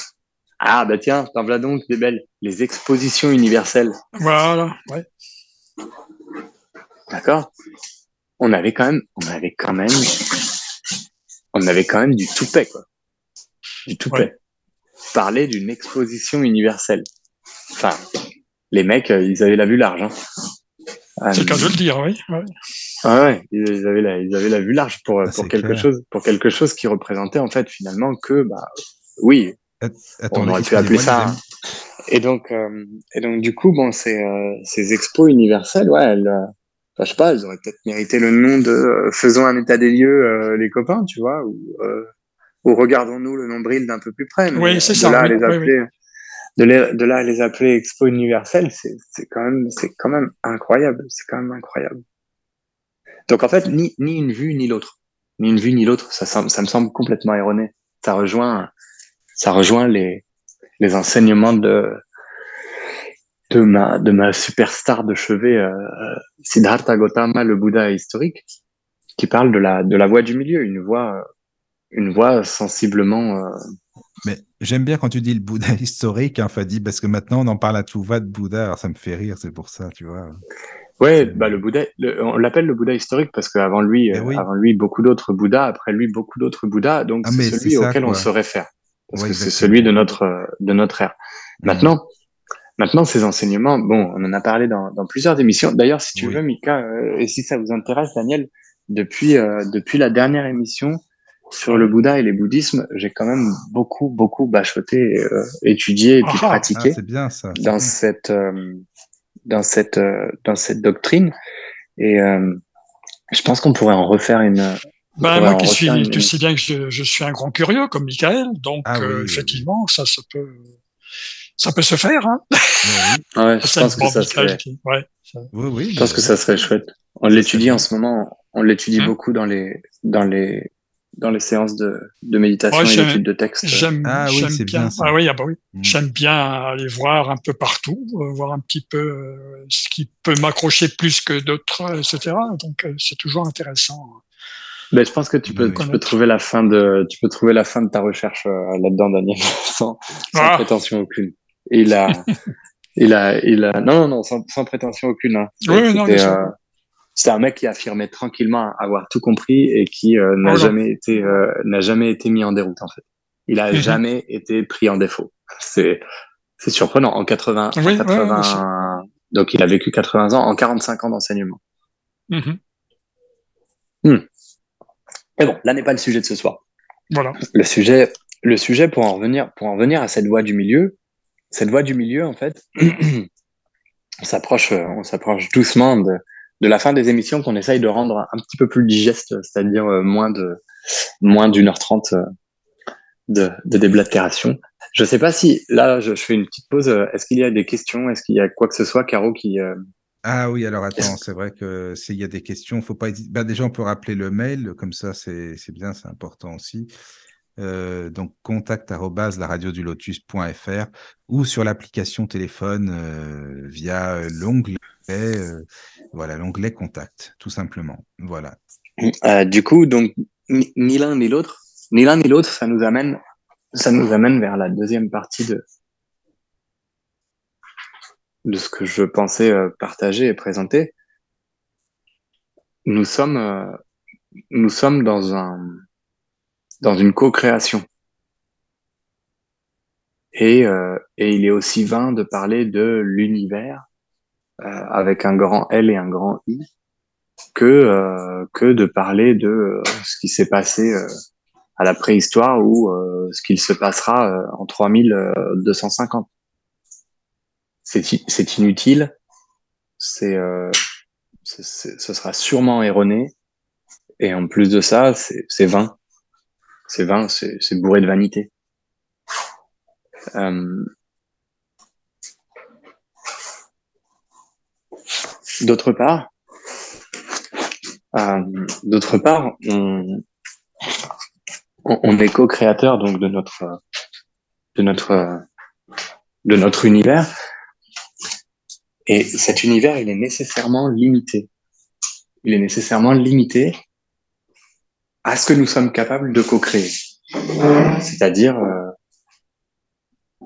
Ah bah tiens, t'en voilà donc des belles. Les expositions universelles. Voilà, ouais. D'accord On avait quand même, on avait quand même, on avait quand même du toupet, quoi. Du toupet. Parler d'une exposition universelle. Enfin, les mecs, euh, ils avaient la vue large. Hein. C'est le cas de le dire, oui. Ouais. Ah ouais, ils avaient la, ils avaient la vue large pour, Ah, pour quelque clair. chose, pour quelque chose qui représentait en fait finalement que, bah, oui, Attends, on aurait pu appeler ça. Et donc, euh, et donc du coup, bon, ces, euh, ces expos universelles, ouais, elles, euh, enfin, je sais pas, elles auraient peut-être mérité le nom de euh, faisons un état des lieux, euh, les copains, tu vois, ou, euh, ou regardons-nous le nombril d'un peu plus près. mais, Oui, c'est de ça, Là, à oui, les oui, oui. appeler, De, les, de là, à les appeler expos universelles, c'est c'est quand même, c'est quand même incroyable. C'est quand même incroyable. Donc en fait, ni, ni une vue ni l'autre, ni une vue ni l'autre, ça, me semble complètement erroné. Ça rejoint, ça rejoint les, les enseignements de de ma de ma superstar de chevet euh, Siddhartha Gautama, le Bouddha historique, qui parle de la de la voie du milieu, une voie une voie sensiblement euh, Mais j'aime bien quand tu dis le Bouddha historique, hein, Fadi, parce que maintenant on en parle à tout va de Bouddha, alors ça me fait rire, c'est pour ça, tu vois. Ouais, bah le Bouddha, le- on l'appelle le Bouddha historique parce qu'avant lui, Eh euh, oui. avant lui, beaucoup d'autres Bouddhas, après lui, beaucoup d'autres Bouddhas. Donc Ah, c'est celui ça, auquel on se réfère parce Ouais, que c'est celui de notre euh, de notre ère. Mm. Maintenant, maintenant ces enseignements, bon, on en a parlé dans, dans plusieurs émissions. D'ailleurs, si tu Oui. veux, Mika, euh, et si ça vous intéresse, Daniel, depuis euh, depuis la dernière émission sur le Bouddha et les bouddhismes, j'ai quand même beaucoup beaucoup bachoté, euh, étudié et puis Ah, ah. Ah, pratiqué c'est bien ça. dans bien. cette euh, dans cette euh, dans cette doctrine et euh, je pense qu'on pourrait en refaire une on Ben, moi qui suis, une- tu sais bien que je, je suis un grand curieux comme Michael, donc Ah oui, euh, oui, oui. effectivement, ça, ça peut, ça peut se faire. Hein. Ouais, ouais, je Ça, pense que bon, ça Michael serait qui- ouais, ça- oui, oui, oui, je pense que ça serait chouette on l'étudie en ce moment on l'étudie Hmm. beaucoup dans les dans les dans les séances de, de méditation Ouais, et j'aime- d'étude de texte J'aime, Ah oui, bien. bien, ça. Ah oui, ah bah oui. Mm. J'aime bien aller voir un peu partout, euh, voir un petit peu euh, ce qui peut m'accrocher plus que d'autres, euh, etc. Donc euh, c'est toujours intéressant. Ben, je pense que tu peux Oui, oui. tu peux trouver la fin de tu peux trouver la fin de ta recherche euh, là-dedans Daniel sans, sans Ah. prétention aucune et il a il a il a non non non sans, sans prétention aucune hein. Oui, non, C'était, c'était un mec qui affirmait tranquillement avoir tout compris et qui euh, n'a Oh jamais été euh, n'a jamais été mis en déroute en fait. Il a Mhm. jamais été pris en défaut. C'est c'est surprenant en 80 en Oui, ouais, 80 bien sûr. donc il a vécu 80 ans en 45 ans d'enseignement. Mhm. Mais bon, là n'est pas le sujet de ce soir. Voilà. Le sujet le sujet pour en revenir pour en revenir à cette voie du milieu, cette voie du milieu en fait on s'approche on s'approche doucement de de la fin des émissions qu'on essaye de rendre un petit peu plus digeste, c'est-à-dire euh, moins de moins d'une heure trente euh, de, de déblatération. Je sais pas si là je, je fais une petite pause. Est-ce qu'il y a des questions? Est-ce qu'il y a quoi que ce soit, Caro, qui euh, Ah oui, alors attends, c'est vrai que s'il y a des questions, faut pas hésiter. Bah, déjà, on peut rappeler le mail, comme ça, c'est bien, c'est important aussi. Euh, donc, contact laradiodulotus.fr ou sur l'application téléphone euh, via l'onglet, voilà, l'onglet contact, tout simplement. Voilà. Euh, du coup, donc ni l'un ni l'autre, ni l'un ni l'autre, ça nous amène, ça nous amène vers la deuxième partie de de ce que je pensais euh, partager et présenter. Nous sommes, euh, nous sommes dans un, dans une co-création. Et, et il est aussi vain de parler de l'univers avec un grand L et un grand I que euh, que de parler de euh, ce qui s'est passé euh, à la préhistoire ou euh, ce qu'il se passera euh, en 3250. C'est c'est inutile, c'est euh, ce sera sûrement erroné et en plus de ça, c'est vain. C'est vain, c'est c'est bourré de vanité. Euh, D'autre part, euh, d'autre part, on, est co-créateur donc de notre de notre, de notre univers. Et cet univers, il est nécessairement limité. Il est nécessairement limité à ce que nous sommes capables de co-créer. C'est-à-dire, euh,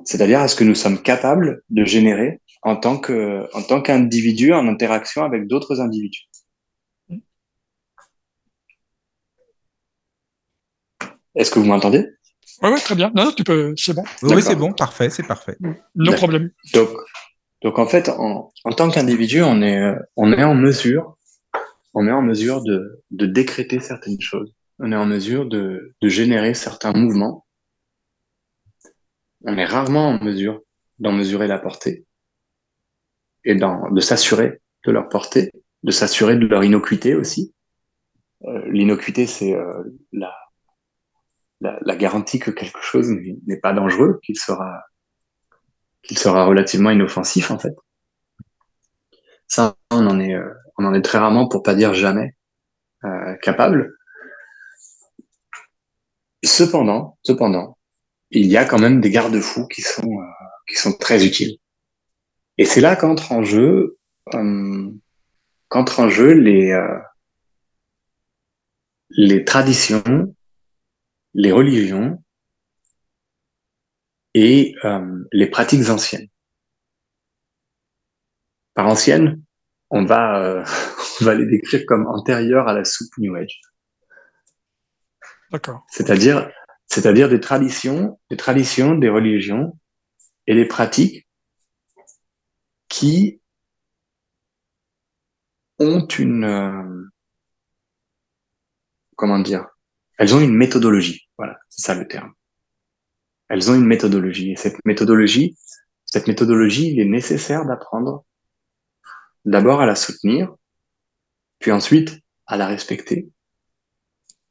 c'est-à-dire à ce que nous sommes capables de générer en tant que, en tant qu'individu en interaction avec d'autres individus. Est-ce que vous m'entendez? Oui, ouais, très bien. Non, non, tu peux, c'est bon. Oui, c'est bon, parfait, c'est parfait. No problème. Donc, donc en fait, en, en tant qu'individu, on est, on est en mesure, on est en mesure de, de décréter certaines choses. On est en mesure de, de générer certains mouvements. On est rarement en mesure d'en mesurer la portée et de s'assurer de leur portée, de s'assurer de leur innocuité aussi. Euh, L'innocuité, c'est euh, la, la, la, garantie que quelque chose n'est pas dangereux, qu'il sera, qu'il sera relativement inoffensif en fait. Ça, on en est, euh, on en est très rarement, pour pas dire jamais, euh, capable. Cependant, cependant, il y a quand même des garde-fous qui sont, euh, qui sont très utiles. Et c'est là qu'entre en jeu, euh, qu'entre en jeu les, euh, les traditions, les religions et euh, les pratiques anciennes. Par anciennes, on va, euh, on va les décrire comme antérieures à la soupe New Age. D'accord. C'est-à-dire, c'est-à-dire des traditions, des traditions, des religions et des pratiques qui ont une, euh, comment dire, elles ont une méthodologie. Voilà, c'est ça le terme. Elles ont une méthodologie. Et cette méthodologie, cette méthodologie, il est nécessaire d'apprendre d'abord à la soutenir, puis ensuite à la respecter.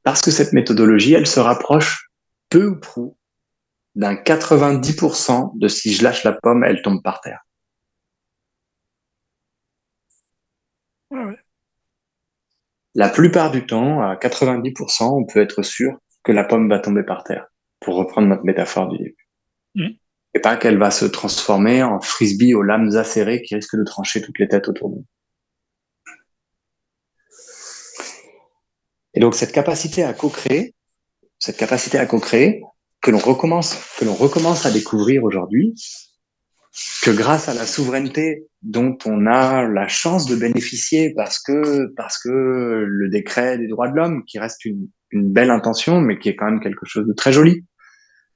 Parce que cette méthodologie, elle se rapproche peu ou prou d'un 90% de si je lâche la pomme, elle tombe par terre. La plupart du temps, à 90%, on peut être sûr que la pomme va tomber par terre, pour reprendre notre métaphore du début. Mmh. Et pas qu'elle va se transformer en frisbee aux lames acérées qui risquent de trancher toutes les têtes autour de nous. Et donc cette capacité à co-créer, cette capacité à co-créer, que l'on recommence, que l'on recommence à découvrir aujourd'hui, que grâce à la souveraineté dont on a la chance de bénéficier parce que parce que le décret des droits de l'homme qui reste une, belle intention mais qui est quand même quelque chose de très joli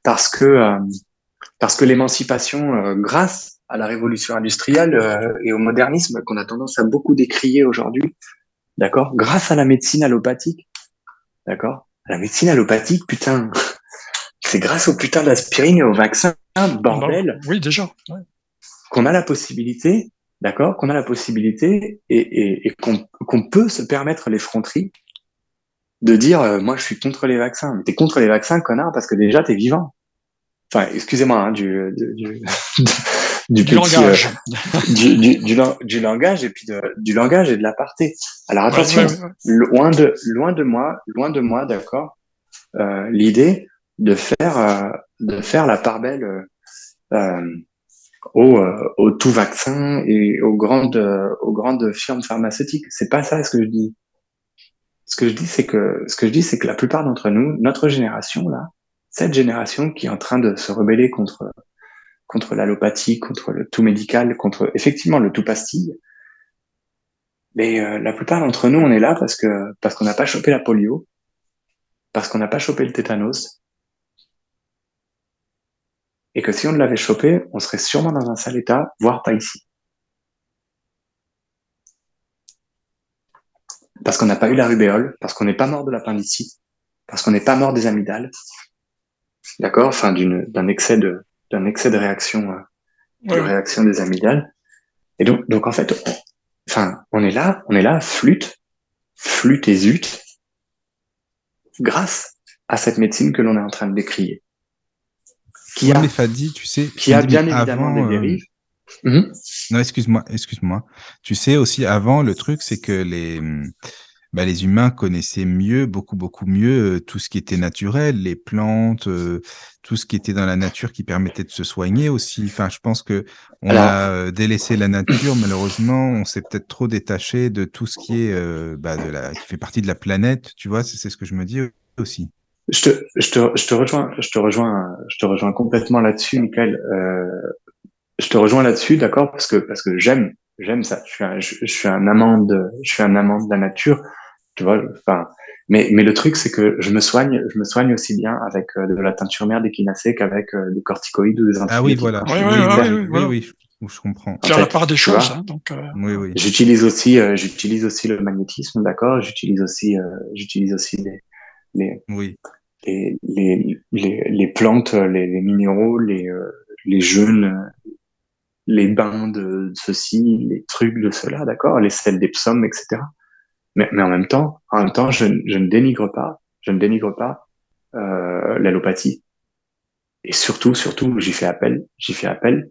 parce que euh, parce que l'émancipation euh, grâce à la révolution industrielle euh, et au modernisme qu'on a tendance à beaucoup décrier aujourd'hui d'accord grâce à la médecine allopathique d'accord la médecine allopathique putain c'est grâce au putain d'aspirine et au vaccin bordel. Oui, déjà. Ouais. Qu'on a la possibilité, d'accord, qu'on a la possibilité et, et, et qu'on qu peut se permettre l'effronterie de dire, euh, moi, je suis contre les vaccins. Mais t'es contre les vaccins, connard, parce que déjà, t'es vivant. Enfin, excusez-moi, hein, du, du, du, du, petit, langage, euh, du, du, du, du, langage et puis de, du langage et de l'aparté. Alors attention, ouais, ouais, ouais. loin de, loin de moi, loin de moi, d'accord. Euh, L'idée de faire euh, de faire la part belle euh, euh, aux tout vaccins et aux grandes aux grandes firmes pharmaceutiques. C'est pas ça ce que je dis. Ce que je dis, c'est que ce que je dis, c'est que la plupart d'entre nous, notre génération là, cette génération qui est en train de se rebeller contre contre l'allopathie, contre le tout médical, contre effectivement le tout pastille. Mais euh, la plupart d'entre nous, on est là parce que parce qu'on n'a pas chopé la polio, parce qu'on n'a pas chopé le tétanos, et que si on l'avait chopé, on serait sûrement dans un sale état, voire pas ici. Parce qu'on n'a pas eu la rubéole, parce qu'on n'est pas mort de l'appendicite, parce qu'on n'est pas mort des amygdales, d'accord, enfin d'un excès de d'un excès de réaction, euh, de ouais. réaction des amygdales. Et donc, donc en fait, on, enfin, on est là, on est là, flûte, flûte et zut, grâce à cette médecine que l'on est en train de décrier qui a, Fadi, tu sais, qui a bien évidemment avant, des dérives. Euh... Mmh. Non, excuse-moi, excuse-moi. Tu sais aussi avant le truc, c'est que les bah, les humains connaissaient mieux, beaucoup, beaucoup mieux tout ce qui était naturel, les plantes, tout ce qui était dans la nature qui permettait de se soigner aussi. Enfin, je pense que on a délaissé la nature, malheureusement. On s'est peut-être trop détaché de tout ce qui est, bah, de la, qui fait partie de la planète. Tu vois, c'est ce que je me dis aussi. Je te, je te, je te rejoins, je te rejoins, je te rejoins complètement là-dessus, Michael. Euh, je te rejoins là-dessus, d'accord, parce que parce que j'aime, j'aime ça. Je suis un, je, suis un amant de, je suis un amant de la nature, tu vois. Enfin, mais mais le truc c'est que je me soigne, je me soigne aussi bien avec euh, de la teinture mère d'équinacée qu'avec euh, des corticoïdes ou des antibiotiques. Ah oui, voilà. Oui, oui, oui, oui, oui, je comprends. Faire la part des choses, hein, donc. Euh... Oui, oui. J'utilise aussi, euh, j'utilise aussi le magnétisme, d'accord. J'utilise aussi, j'utilise aussi les, les, oui les, les, les, les plantes, les, les, minéraux, les, euh, les jeûnes, les bains de ceci, les trucs de cela, d'accord, les sels des psaumes, etc. Mais, mais en même temps, en même temps, je, je ne dénigre pas, je ne dénigre pas euh, l'allopathie. Et surtout, surtout, j'y fais appel, j'y fais appel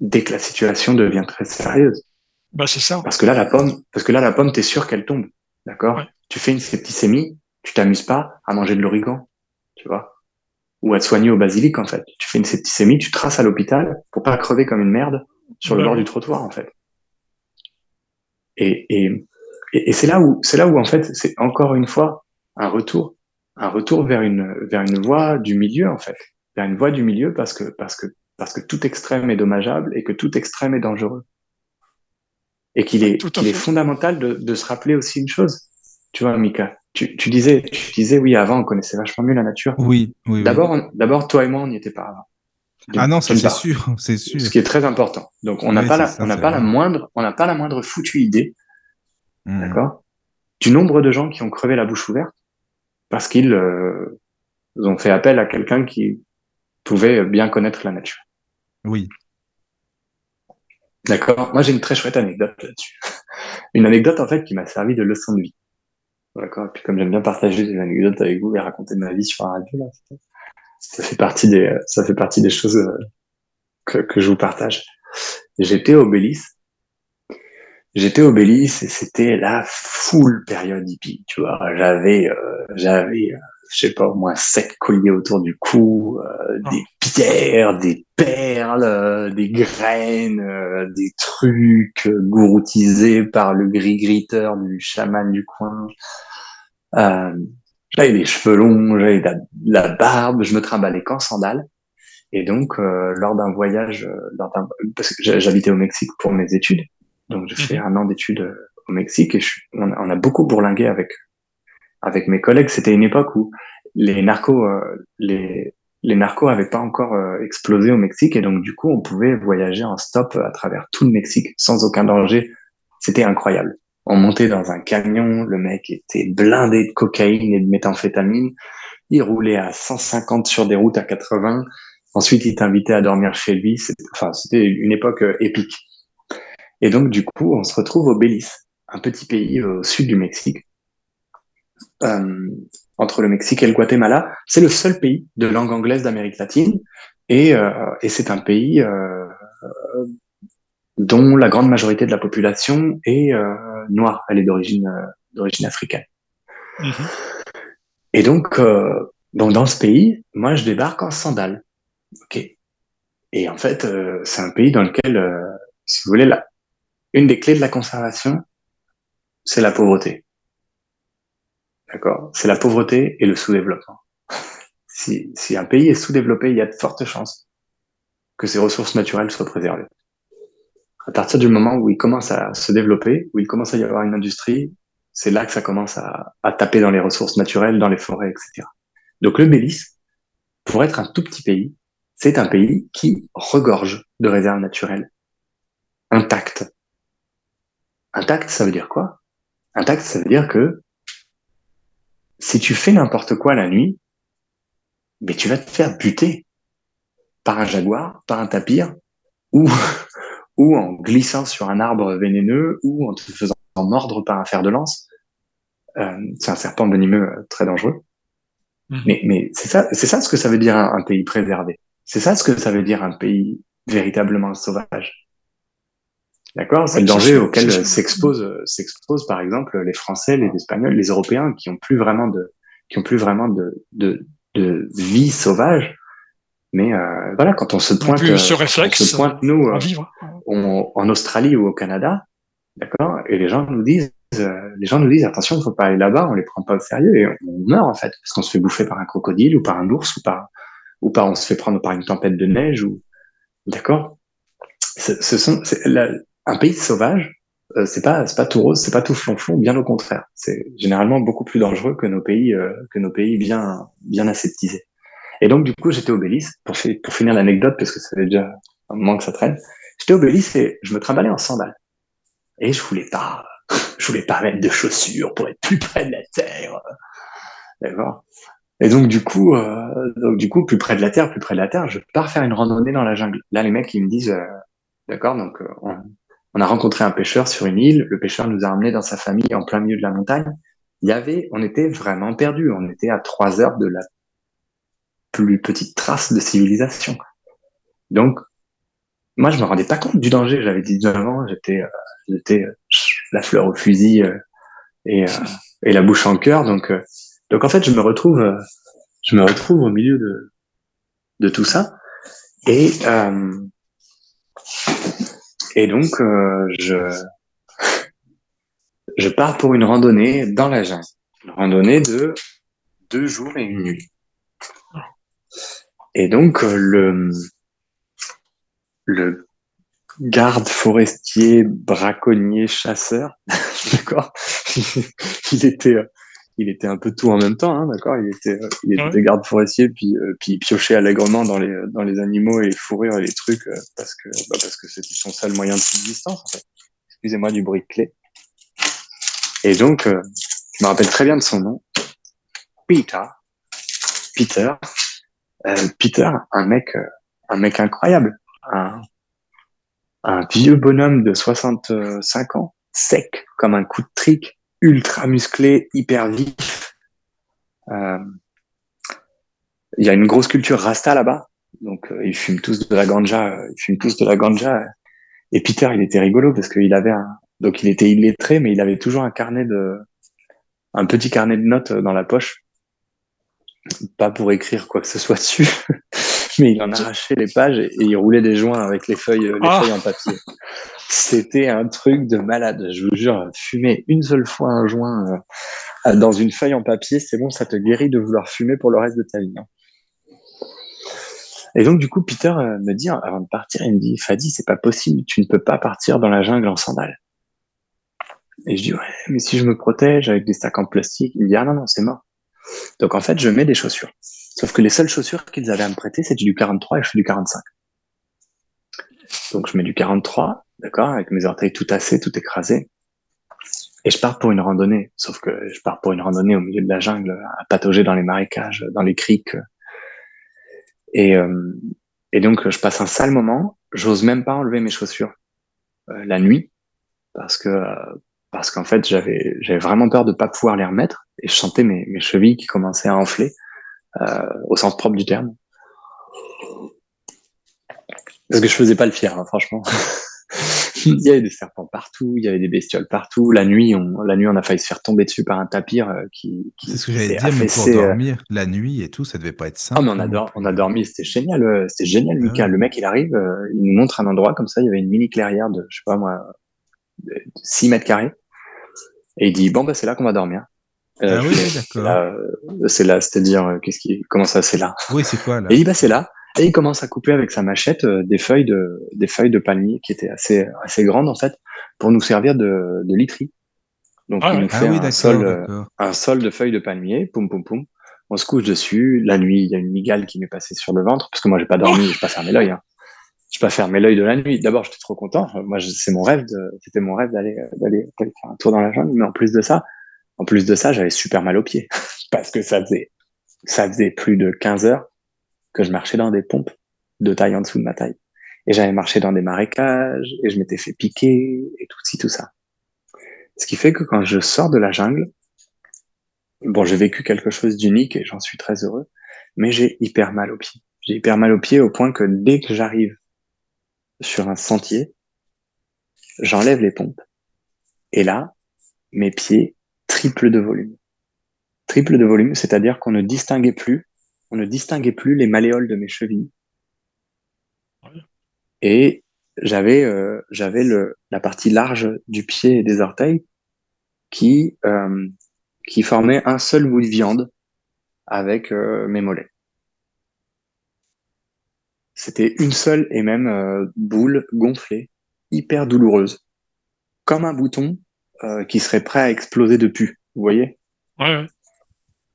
dès que la situation devient très sérieuse. Bah c'est ça. Parce que là, la pomme, parce que là, la pomme, t'es sûr qu'elle tombe, d'accord? Tu fais une septicémie, tu t'amuses pas à manger de l'origan, tu vois, ou à te soigner au basilic en fait. Tu fais une septicémie, tu traces à l'hôpital pour pas crever comme une merde sur le bord du trottoir en fait. Et, et, et, c'est là où c'est là où en fait c'est encore une fois un retour, un retour vers une vers une voie du milieu en fait, vers une voie du milieu parce que parce que parce que tout extrême est dommageable et que tout extrême est dangereux. Et qu'il est, est fondamental de, de se rappeler aussi une chose, tu vois, Mika, tu, tu, disais, tu disais, oui, avant, on connaissait vachement mieux la nature. Oui, oui. D'abord, d'abord, toi et moi, on n'y était pas avant. ah non, ça c'est sûr, c'est sûr. Ce qui est très important. Donc, on n'a pas, la, on n'a pas la moindre, on n'a pas la moindre foutue idée, hmm. d'accord, du nombre de gens qui ont crevé la bouche ouverte parce qu'ils euh, ont fait appel à quelqu'un qui pouvait bien connaître la nature. Oui. D'accord? Moi, j'ai une très chouette anecdote là-dessus. Une anecdote en fait qui m'a servi de leçon de vie. D'accord. Et puis comme j'aime bien partager des anecdotes avec vous et raconter ma vie sur la radio, là, ça fait partie des, ça fait partie des choses euh, que, que je vous partage. J'étais au Bélis. J'étais au Bélis et c'était la full période hippie, tu vois. J'avais, euh, j'avais, euh, je sais pas, au moins sept colliers autour du cou, euh, ah. des pierres, des perles, euh, des graines, des trucs gouroutisés par le gris-gritteur du chaman du coin. Euh, j'avais des cheveux longs, j'avais de, la, barbe, je me trimballais qu'en sandales. Et donc, euh, lors d'un voyage, euh, lors parce que j'habitais au Mexique pour mes études, donc j'ai fait mhm. un an d'études euh, au Mexique et je, on, on, a beaucoup bourlingué avec avec mes collègues. C'était une époque où les narcos, les les narcos avaient pas encore explosé au Mexique et donc du coup on pouvait voyager en stop à travers tout le Mexique sans aucun danger. C'était incroyable. On montait dans un camion, le mec était blindé de cocaïne et de méthamphétamine. Il roulait à 150 sur des routes à 80. Ensuite, il t'invitait à dormir chez lui. Enfin, c'était une époque euh, épique. Et donc, du coup, on se retrouve au Belize, un petit pays au sud du Mexique, euh, entre le Mexique et le Guatemala. C'est le seul pays de langue anglaise d'Amérique latine, et, euh, et c'est un pays euh, dont la grande majorité de la population est euh, noire, elle est d'origine euh, d'origine africaine. Mhm. Et donc, euh, donc dans ce pays, moi je débarque en sandales, ok. Et en fait, c'est un pays dans lequel, si vous voulez, la, une des clés de la conservation, c'est la pauvreté. D'accord? C'est la pauvreté et le sous-développement. si, si un pays est sous-développé, il y a de fortes chances que ses ressources naturelles soient préservées à partir du moment où il commence à se développer, où il commence à y avoir une industrie, c'est là que ça commence à, à, taper dans les ressources naturelles, dans les forêts, etc. Donc le Belize, pour être un tout petit pays, c'est un pays qui regorge de réserves naturelles intactes. Intact, ça veut dire quoi? Intact, ça veut dire que si tu fais n'importe quoi la nuit, mais tu vas te faire buter par un jaguar, par un tapir, ou ou en glissant sur un arbre vénéneux, ou en te faisant mordre par un fer de lance. Euh, c'est un serpent venimeux euh, très dangereux. Mhm. Mais, mais c'est ça, c'est ça ce que ça veut dire un, pays préservé. C'est ça ce que ça veut dire un pays véritablement sauvage. D'accord C'est le danger auquel s'exposent, s'exposent, par exemple, les Français, les Espagnols, les Européens qui ont plus vraiment de, qui ont plus vraiment de, de, de vie sauvage. Mais euh, voilà, quand on se pointe, ce réflexe, on se pointe nous en Australie ou au Canada, d'accord, et les gens nous disent, les gens nous disent attention, faut pas aller là-bas, on les prend pas au sérieux et on, meurt en fait parce qu'on se fait bouffer par un crocodile ou par un ours ou par ou par on se fait prendre par une tempête de neige ou d'accord. Ce sont un pays sauvage, euh, c'est pas c'est pas tout rose, c'est pas tout flonflon, bien au contraire. C'est généralement beaucoup plus dangereux que nos pays euh, que nos pays bien bien aseptisés. Et donc du coup j'étais au Belize pour, pour finir l'anecdote parce que ça fait déjà un moment que ça traîne. J'étais au Belize et je me trimballais en sandales et je voulais pas je voulais pas mettre de chaussures pour être plus près de la terre. D'accord? Et donc du coup, euh, donc du coup, plus près de la terre, plus près de la terre, je pars faire une randonnée dans la jungle. Là, les mecs, ils me disent, euh, d'accord, donc euh, a rencontré un pêcheur sur une île. Le pêcheur nous a emmenés dans sa famille en plein milieu de la montagne. Il y avait, on était vraiment perdus. On était à trois heures de la plus petite trace de civilisation. Donc, moi, je me rendais pas compte du danger. J'avais 19 ans, j'étais, j'étais la fleur au fusil et, et la bouche en cœur. Donc donc en fait, je me retrouve, euh, je me retrouve au milieu de, de tout ça. Et, euh, et donc, euh, je, je pars pour une randonnée dans la jungle. Une randonnée de deux jours et une nuit. Et donc, le, le garde forestier, braconnier, chasseur, d'accord, il était, il était un peu tout en même temps, hein, d'accord Il était, euh, il était garde forestier, puis, euh, puis il piochait allègrement dans les, dans les animaux et les fourrures et les trucs, euh, parce que bah, parce que c'était son seul moyen de subsistance, en fait. Excusez-moi du bruit de clé. Et donc, je me rappelle très bien de son nom, Peter. Peter. Peter, un mec, un mec incroyable, un, un vieux bonhomme de 65 ans, sec comme un coup de trick, ultra musclé, hyper vif. Euh, il y a une grosse culture rasta là-bas, donc euh, ils fument tous de la ganja, euh, ils fument tous de la ganja. Et Peter, il était rigolo parce qu'il avait un, donc il était illettré, mais il avait toujours un carnet de, un petit carnet de notes dans la poche, pas pour écrire quoi que ce soit dessus, mais il en arrachait les pages et, il roulait des joints avec les feuilles, les ah. feuilles en papier. C'était un truc de malade. Je vous jure, fumer une seule fois un joint euh, dans une feuille en papier, c'est bon, ça te guérit de vouloir fumer pour le reste de ta vie. Hein. Et donc, du coup, Peter euh, me dit, avant de partir, il me dit, Fadi, c'est pas possible, tu ne peux pas partir dans la jungle en sandales. Et je dis, ouais, mais si je me protège avec des sacs en plastique, il me dit, ah non, non, c'est mort. Donc, en fait, je mets des chaussures. Sauf que les seules chaussures qu'ils avaient à me prêter, c'était du 43 et je fais du 45. Donc, je mets du 43 d'accord, avec mes orteils tout tassés, tout écrasés. Et je pars pour une randonnée, sauf que je pars pour une randonnée au milieu de la jungle, à patauger dans les marécages, dans les criques. Et, euh, et donc, je passe un sale moment. J'ose même pas enlever mes chaussures euh, la nuit, parce que parce qu'en fait, j'avais j'avais vraiment peur de pas pouvoir les remettre. Et je sentais mes, mes chevilles qui commençaient à enfler, euh, au sens propre du terme. Parce que je faisais pas le fier, hein, franchement. il y avait des serpents partout, il y avait des bestioles partout. La nuit, on, la nuit, on a failli se faire tomber dessus par un tapir euh, qui, qui. C'est ce que j'allais dire, mais pour euh, dormir, la nuit et tout, ça devait pas être simple. Ah, mais on a, on a dormi, c'était génial, euh, c'était génial, ah Mika. Le mec, il arrive, il nous montre un endroit comme ça, il y avait une mini clairière de, je sais pas moi, 6 mètres carrés. Et il dit, bon, bah, c'est là qu'on va dormir. Ah oui, d'accord. C'est là, c'est-à-dire, qu'est-ce qui, comment ça, c'est là? Oui, c'est quoi, là? Et il dit, bah, c'est là. Et il commence à couper avec sa machette euh, des feuilles de des feuilles de palmier qui étaient assez assez grandes en fait pour nous servir de, de literie. Donc ah il nous fait ah un sol euh, un sol de feuilles de palmier, poum poum poum. On se couche dessus. La nuit, il y a une migale qui m'est passée sur le ventre parce que moi j'ai pas dormi, j'ai pas fermé l'œil. Hein. J'ai pas fermé l'œil de la nuit. D'abord, j'étais trop content. Moi, c'est mon rêve. C'était mon rêve d'aller d'aller faire un tour dans la jungle. Mais en plus de ça, en plus de ça, j'avais super mal aux pieds parce que ça faisait ça faisait plus de 15 heures que je marchais dans des pompes de taille en dessous de ma taille. Et j'avais marché dans des marécages et je m'étais fait piquer et tout ci, tout ça. Ce qui fait que quand je sors de la jungle, bon, j'ai vécu quelque chose d'unique et j'en suis très heureux, mais j'ai hyper mal aux pieds. J'ai hyper mal aux pieds au point que dès que j'arrive sur un sentier, j'enlève les pompes. Et là, mes pieds triplent de volume. Triple de volume, c'est-à-dire qu'on ne distinguait plus, on ne distinguait plus les malléoles de mes chevilles. Et j'avais euh, j'avais la partie large du pied et des orteils qui euh, qui formait un seul bout de viande avec euh, mes mollets. C'était une seule et même boule gonflée, hyper douloureuse, comme un bouton euh, qui serait prêt à exploser de pu. Vous voyez? Ouais, ouais.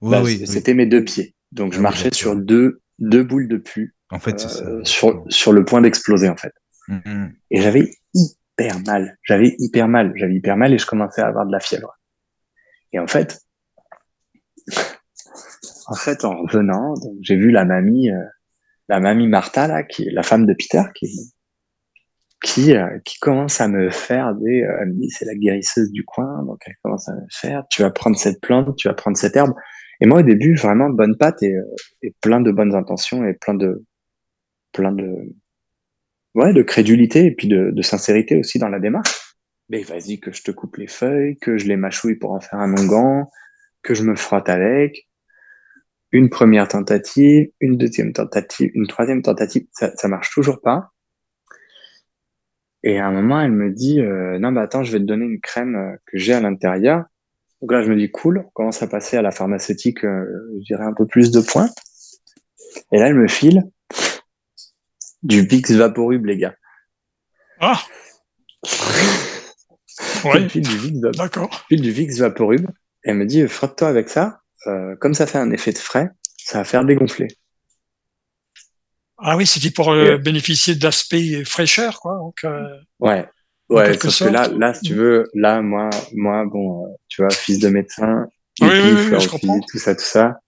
Bah, oui, C'était mes deux pieds. Donc je Ah oui, marchais sur deux deux boules de pu En fait, c'est ça. euh, sur sur le point d'exploser en fait. Mhm. Et j'avais hyper mal. J'avais hyper mal. J'avais hyper mal et je commençais à avoir de la fièvre. Et en fait, en fait, en revenant, j'ai vu la mamie, euh, la mamie Martha, là, qui est la femme de Peter, qui, qui, euh, qui commence à me faire des, euh, elle dit, c'est la guérisseuse du coin, donc elle commence à me faire, tu vas prendre cette plante, tu vas prendre cette herbe. Et moi, au début, vraiment bonne patte et, euh, et plein de bonnes intentions et plein de, plein de, ouais, de crédulité et puis de, de sincérité aussi dans la démarche. Mais vas-y, que je te coupe les feuilles, que je les mâchouille pour en faire un onguent, que je me frotte avec. Une première tentative, une deuxième tentative, une troisième tentative, ça, ça marche toujours pas. Et à un moment, elle me dit, euh, non, bah attends, je vais te donner une crème euh, que j'ai à l'intérieur. Donc là, je me dis, cool, on commence à passer à la pharmaceutique, euh, je dirais un peu plus de points. Et là, elle me file du Vicks Vaporub, les gars. Ah, ouais, me file du Vicks Vaporub. d'accord. file du Vicks Vaporub. Et elle me dit, frotte-toi avec ça. Euh, comme ça fait un effet de frais, ça va faire dégonfler. Ah oui, c'était pour euh, bénéficier de l'aspect fraîcheur, quoi. Donc, euh, Ouais. Ouais, sauf que là, là, si tu veux, là, moi, moi, bon, euh, tu vois, fils de médecin, Oui, hippie, oui, je tout ça, tout ça,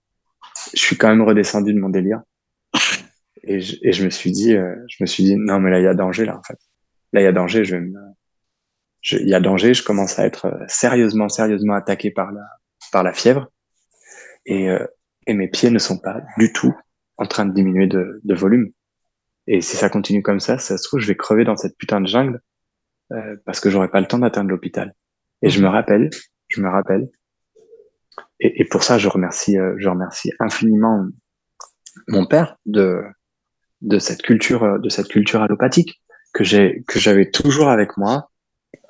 je suis quand même redescendu de mon délire. Et je, et je me suis dit, je me suis dit, non, mais là, il y a danger, là, en fait. Là, il y a danger, je vais me, il y a danger, je commence à être sérieusement, sérieusement attaqué par la, par la fièvre. Et, euh, et mes pieds ne sont pas du tout en train de diminuer de, de volume. Et si ça continue comme ça, ça se trouve, je vais crever dans cette putain de jungle euh, parce que j'aurai pas le temps d'atteindre l'hôpital. Et je me rappelle, je me rappelle. Et, et pour ça, je remercie, euh, je remercie infiniment mon père de de cette culture, de cette culture allopathique que j'ai, que j'avais toujours avec moi,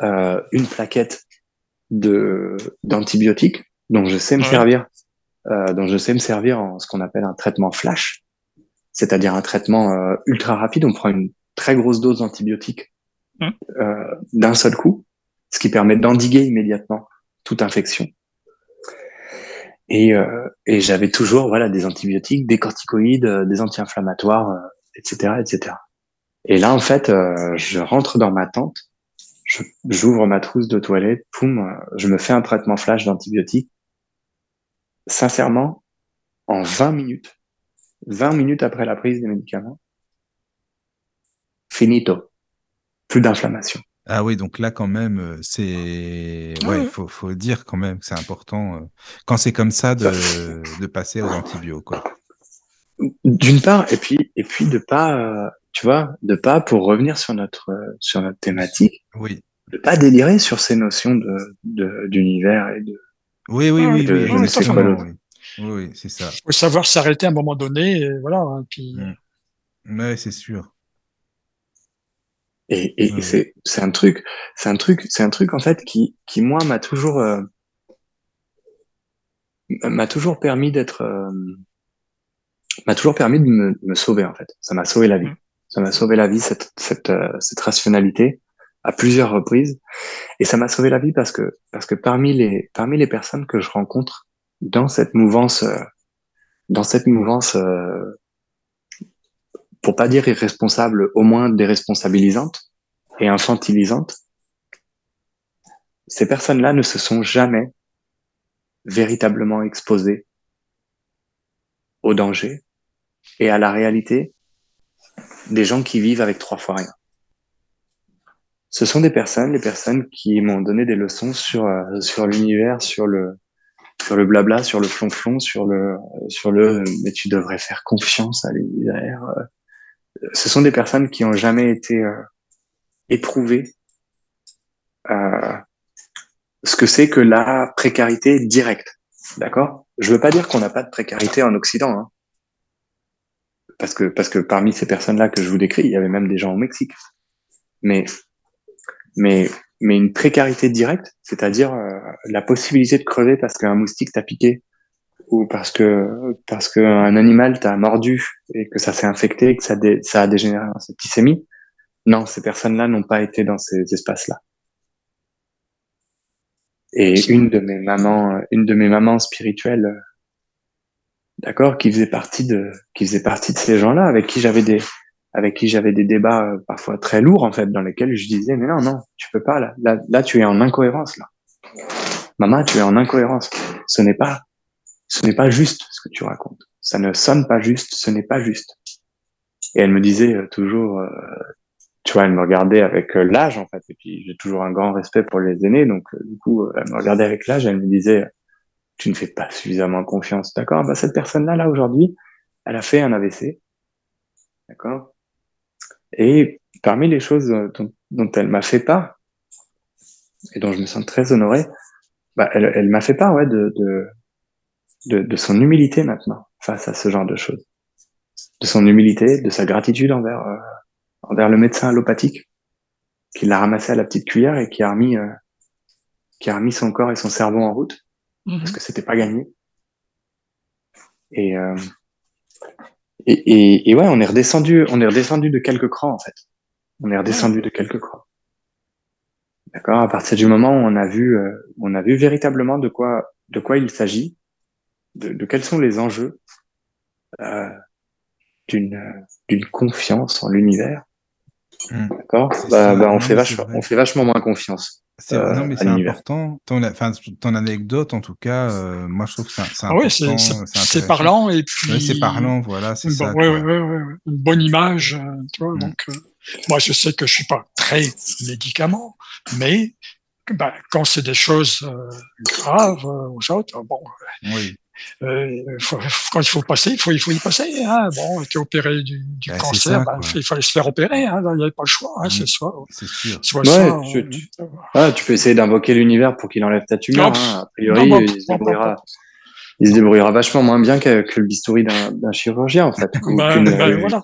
euh, une plaquette de d'antibiotiques dont je sais me Ouais. servir, euh, dont je sais me servir en ce qu'on appelle un traitement flash, c'est-à-dire un traitement euh, ultra rapide. On prend une très grosse dose d'antibiotiques Mm. euh, d'un seul coup, ce qui permet d'endiguer immédiatement toute infection. Et, euh, et j'avais toujours voilà des antibiotiques, des corticoïdes, euh, des anti-inflammatoires, euh, etc., etc. Et là, en fait, euh, je rentre dans ma tente, j'ouvre ma trousse de toilette, poum, je me fais un traitement flash d'antibiotiques. Sincèrement, en 20 minutes, 20 minutes après la prise des médicaments, finito. Plus d'inflammation. Ah oui, donc là, quand même, euh, c'est. Ah Ouais, faut, faut dire quand même que c'est important, euh, quand c'est comme ça, de, de passer aux antibiotiques, quoi. D'une part, et puis, et puis de pas, euh, tu vois, de pas, pour revenir sur notre, euh, sur notre thématique, Oui. de pas délirer sur ces notions de, de, d'univers et de, Oui, oui, Ah, oui, de- oui, je oui, ne sais c'est oui. Oui, ça. faut savoir s'arrêter à un moment donné, et voilà. hein, puis, Mm. Ouais, c'est sûr. Et, et, Ouais, et c'est c'est un truc, c'est un truc, c'est un truc en fait qui qui moi m'a toujours euh, m'a toujours permis d'être euh, m'a toujours permis de me, me sauver en fait. Ça m'a sauvé la vie. Mm. Ça m'a sauvé la vie cette cette euh, cette rationalité à plusieurs reprises et ça m'a sauvé la vie parce que parce que parmi les parmi les personnes que je rencontre dans cette mouvance euh, dans cette mouvance euh, pour pas dire irresponsable, au moins déresponsabilisante et infantilisante, ces personnes-là ne se sont jamais véritablement exposées au danger et à la réalité des gens qui vivent avec trois fois rien. Ce sont des personnes, les personnes qui m'ont donné des leçons sur euh, sur l'univers, sur le sur le blabla, sur le flonflon, sur le sur le mais tu devrais faire confiance à l'univers. Ce sont des personnes qui ont jamais été euh, éprouvées euh, ce que c'est que la précarité directe. D'accord? Je veux pas dire qu'on n'a pas de précarité en Occident. Hein. Parce, que, parce que parmi ces personnes-là que je vous décris, il y avait même des gens au Mexique. Mais, mais, mais une précarité directe, c'est-à-dire euh, la possibilité de crever parce qu'un moustique t'a piqué ou parce que parce qu'un animal t'a mordu et que ça s'est infecté que ça, ça a dégénéré en septicémie. Non, ces personnes-là n'ont pas été dans ces espaces-là. Et une de mes mamans, une de mes mamans spirituelles, d'accord, qui faisait partie de, qui faisait partie de ces gens-là, avec qui j'avais des, avec qui j'avais des débats euh, parfois très lourds en fait, dans lesquels je disais mais non non, tu peux pas là, là, là tu es en incohérence là. Maman, tu es en incohérence. Ce n'est pas, ce n'est pas juste ce que tu racontes. Ça ne sonne pas juste, ce n'est pas juste. Et elle me disait euh, toujours, euh, tu vois, elle me regardait avec l'âge en fait, et puis j'ai toujours un grand respect pour les aînés, donc du coup, elle me regardait avec l'âge, elle me disait, tu ne fais pas suffisamment confiance, d'accord Bah cette personne-là, là aujourd'hui, elle a fait un AVC, d'accord? Et parmi les choses dont, dont elle m'a fait part et dont je me sens très honoré, bah elle, elle m'a fait part, ouais, de, de de, de son humilité maintenant face à ce genre de choses, de son humilité, de sa gratitude envers envers le médecin allopathique qui l'a ramassé à la petite cuillère et qui a remis, euh, qui a remis son corps et son cerveau en route Mhm. parce que c'était pas gagné. Et, euh, et, et, et ouais, on est redescendu, on est redescendu de quelques crans en fait. On est redescendu de quelques crans. D'accord? À partir du moment où on a vu, euh, on a vu véritablement de quoi, de quoi il s'agit, de, de quels sont les enjeux euh, d'une d'une confiance en l'univers. Mm. D'accord? Bah, bah, on fait vachement, on fait vachement moins confiance. C'est euh, non, mais c'est important. Ton, enfin, ton anecdote, en tout cas, euh, moi, je trouve que c'est c'est Ah ouais, important. c'est c'est- parlant et puis Ouais, c'est parlant, voilà, c'est Bon, ça. ouais, quoi. ouais, ouais, ouais, ouais. une bonne image, euh, tu vois. Mm. Donc, euh, moi, je sais que je suis pas très médicament, mais ben, quand c'est des choses euh, graves euh, aux autres, bon, Oui, faut- quand il faut passer, il faut, il faut y passer. Hein. Bon, tu es opéré du, du c'est cancer, ça, ben, il fallait se faire opérer. Hein. Il n'y avait pas le choix. Hein. Mm. C'est soit, c'est sûr. soit Ouais, ça. tu- euh, tu- Ah, tu peux essayer d'invoquer l'univers pour qu'il enlève ta tumeur. Non, hein. A priori, non, bon, il, se débrouillera, bon. il se débrouillera vachement moins bien que, que le bistouri d'un chirurgien, en fait. Ou Ben, ben, voilà.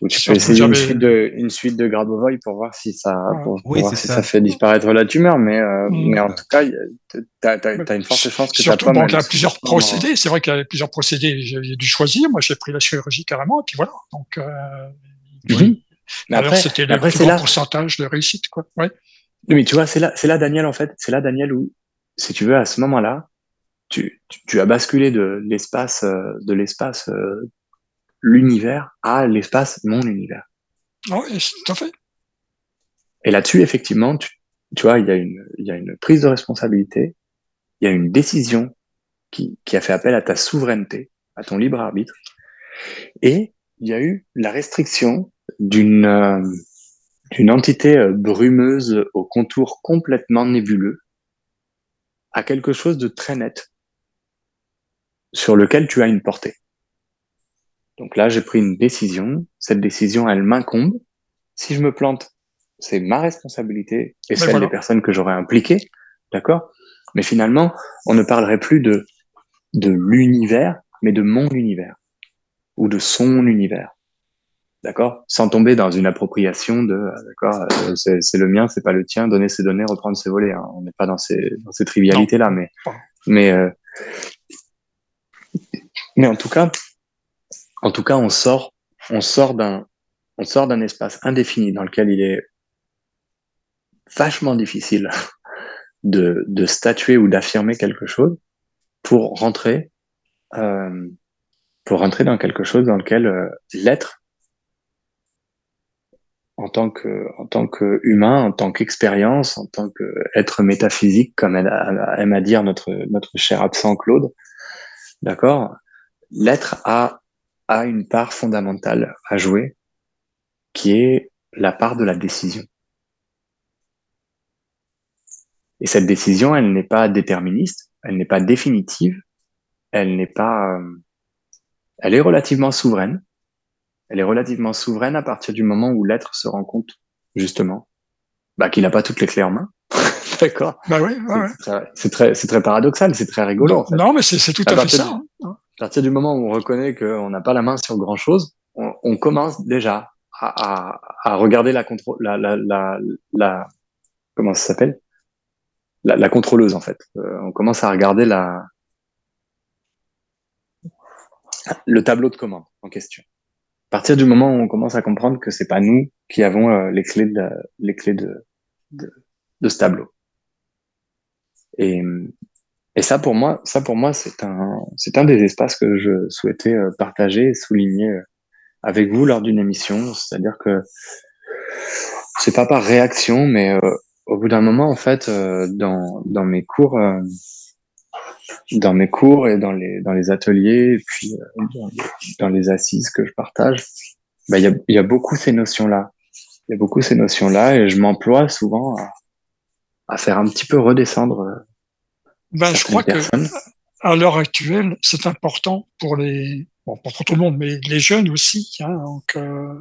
Ou tu peux essayer une suite de, une suite de Grabovoi pour voir si ça, pour, pour Oui, voir si ça. ça. fait disparaître la tumeur. Mais, euh, Mm. mais en tout cas, il y a- t'as, t'as, t'as une forte chance que Surtout, bon, il y a plusieurs vraiment- procédés. C'est vrai qu'il y a plusieurs procédés. J'ai dû choisir. Moi, j'ai pris la chirurgie carrément. Et puis voilà. Donc, euh, Mhm. Mais alors, après, c'était le plus grand pourcentage de réussite, quoi. Ouais. Oui, mais tu vois, c'est là, c'est là, Daniel, en fait, c'est là, Daniel, où, si tu veux, à ce moment-là, tu, tu, tu as basculé de l'espace, euh, de l'espace, euh, l'univers à l'espace mon univers. Oui, tout à fait. Et là-dessus, effectivement, tu, tu vois, il y a une, il y a une prise de responsabilité, il y a une décision qui, qui a fait appel à ta souveraineté, à ton libre arbitre, et il y a eu la restriction d'une, euh, entité euh, brumeuse au contour complètement nébuleux à quelque chose de très net sur lequel tu as une portée. Donc là, j'ai pris une décision. Cette décision, elle m'incombe. Si je me plante, c'est ma responsabilité et celle voilà. des personnes que j'aurais impliquées. D'accord? Mais finalement, on ne parlerait plus de, de l'univers, mais de mon univers ou de son univers. D'accord? Sans tomber dans une appropriation de, euh, d'accord, euh, c'est le mien, c'est pas le tien, donner ses données, reprendre ses volets. hein. On n'est pas dans ces, dans ces trivialités-là, mais, mais, euh, mais en tout cas, en tout cas, on sort, on sort d'un, on sort d'un espace indéfini dans lequel il est vachement difficile de, statuer ou d'affirmer quelque chose pour rentrer, euh, pour rentrer dans quelque chose dans lequel euh, l'être, en tant que, en tant que humain, en tant qu'expérience, en tant qu'être métaphysique, comme elle aime à dire notre, notre cher absent Claude, d'accord, l'être a, a une part fondamentale à jouer, qui est la part de la décision. Et cette décision, elle n'est pas déterministe, elle n'est pas définitive, elle n'est pas, euh, elle est relativement souveraine. Elle est relativement souveraine à partir du moment où l'être se rend compte, justement, bah, qu'il n'a pas toutes les clés en main. D'accord. Bah oui, c'est très, c'est très paradoxal, c'est très rigolo. Non, mais c'est tout à, fait ça. À partir du moment où on reconnaît qu'on n'a pas la main sur grand chose, on, commence déjà à, regarder la contrôle, la, la, la, comment ça s'appelle? La, contrôleuse en fait. Euh, on commence à regarder la le tableau de commande en question. À partir du moment où on commence à comprendre que c'est pas nous qui avons euh, les clés de les clés de, de ce tableau. Et, et ça pour moi, ça pour moi c'est un c'est un des espaces que je souhaitais euh, partager et souligner avec vous lors d'une émission, c'est-à-dire que c'est pas par réaction, mais euh, au bout d'un moment, en fait, euh, dans, dans mes cours, euh, dans mes cours et dans les dans les ateliers, et puis dans, les, assises que je partage, bah, il y, a, y a beaucoup ces notions-là. Il y a beaucoup ces notions-là, et je m'emploie souvent à, à, faire un petit peu redescendre. Ben, je crois que à l'heure actuelle, c'est important pour les bon, pour tout le monde, mais les jeunes aussi, hein, donc euh,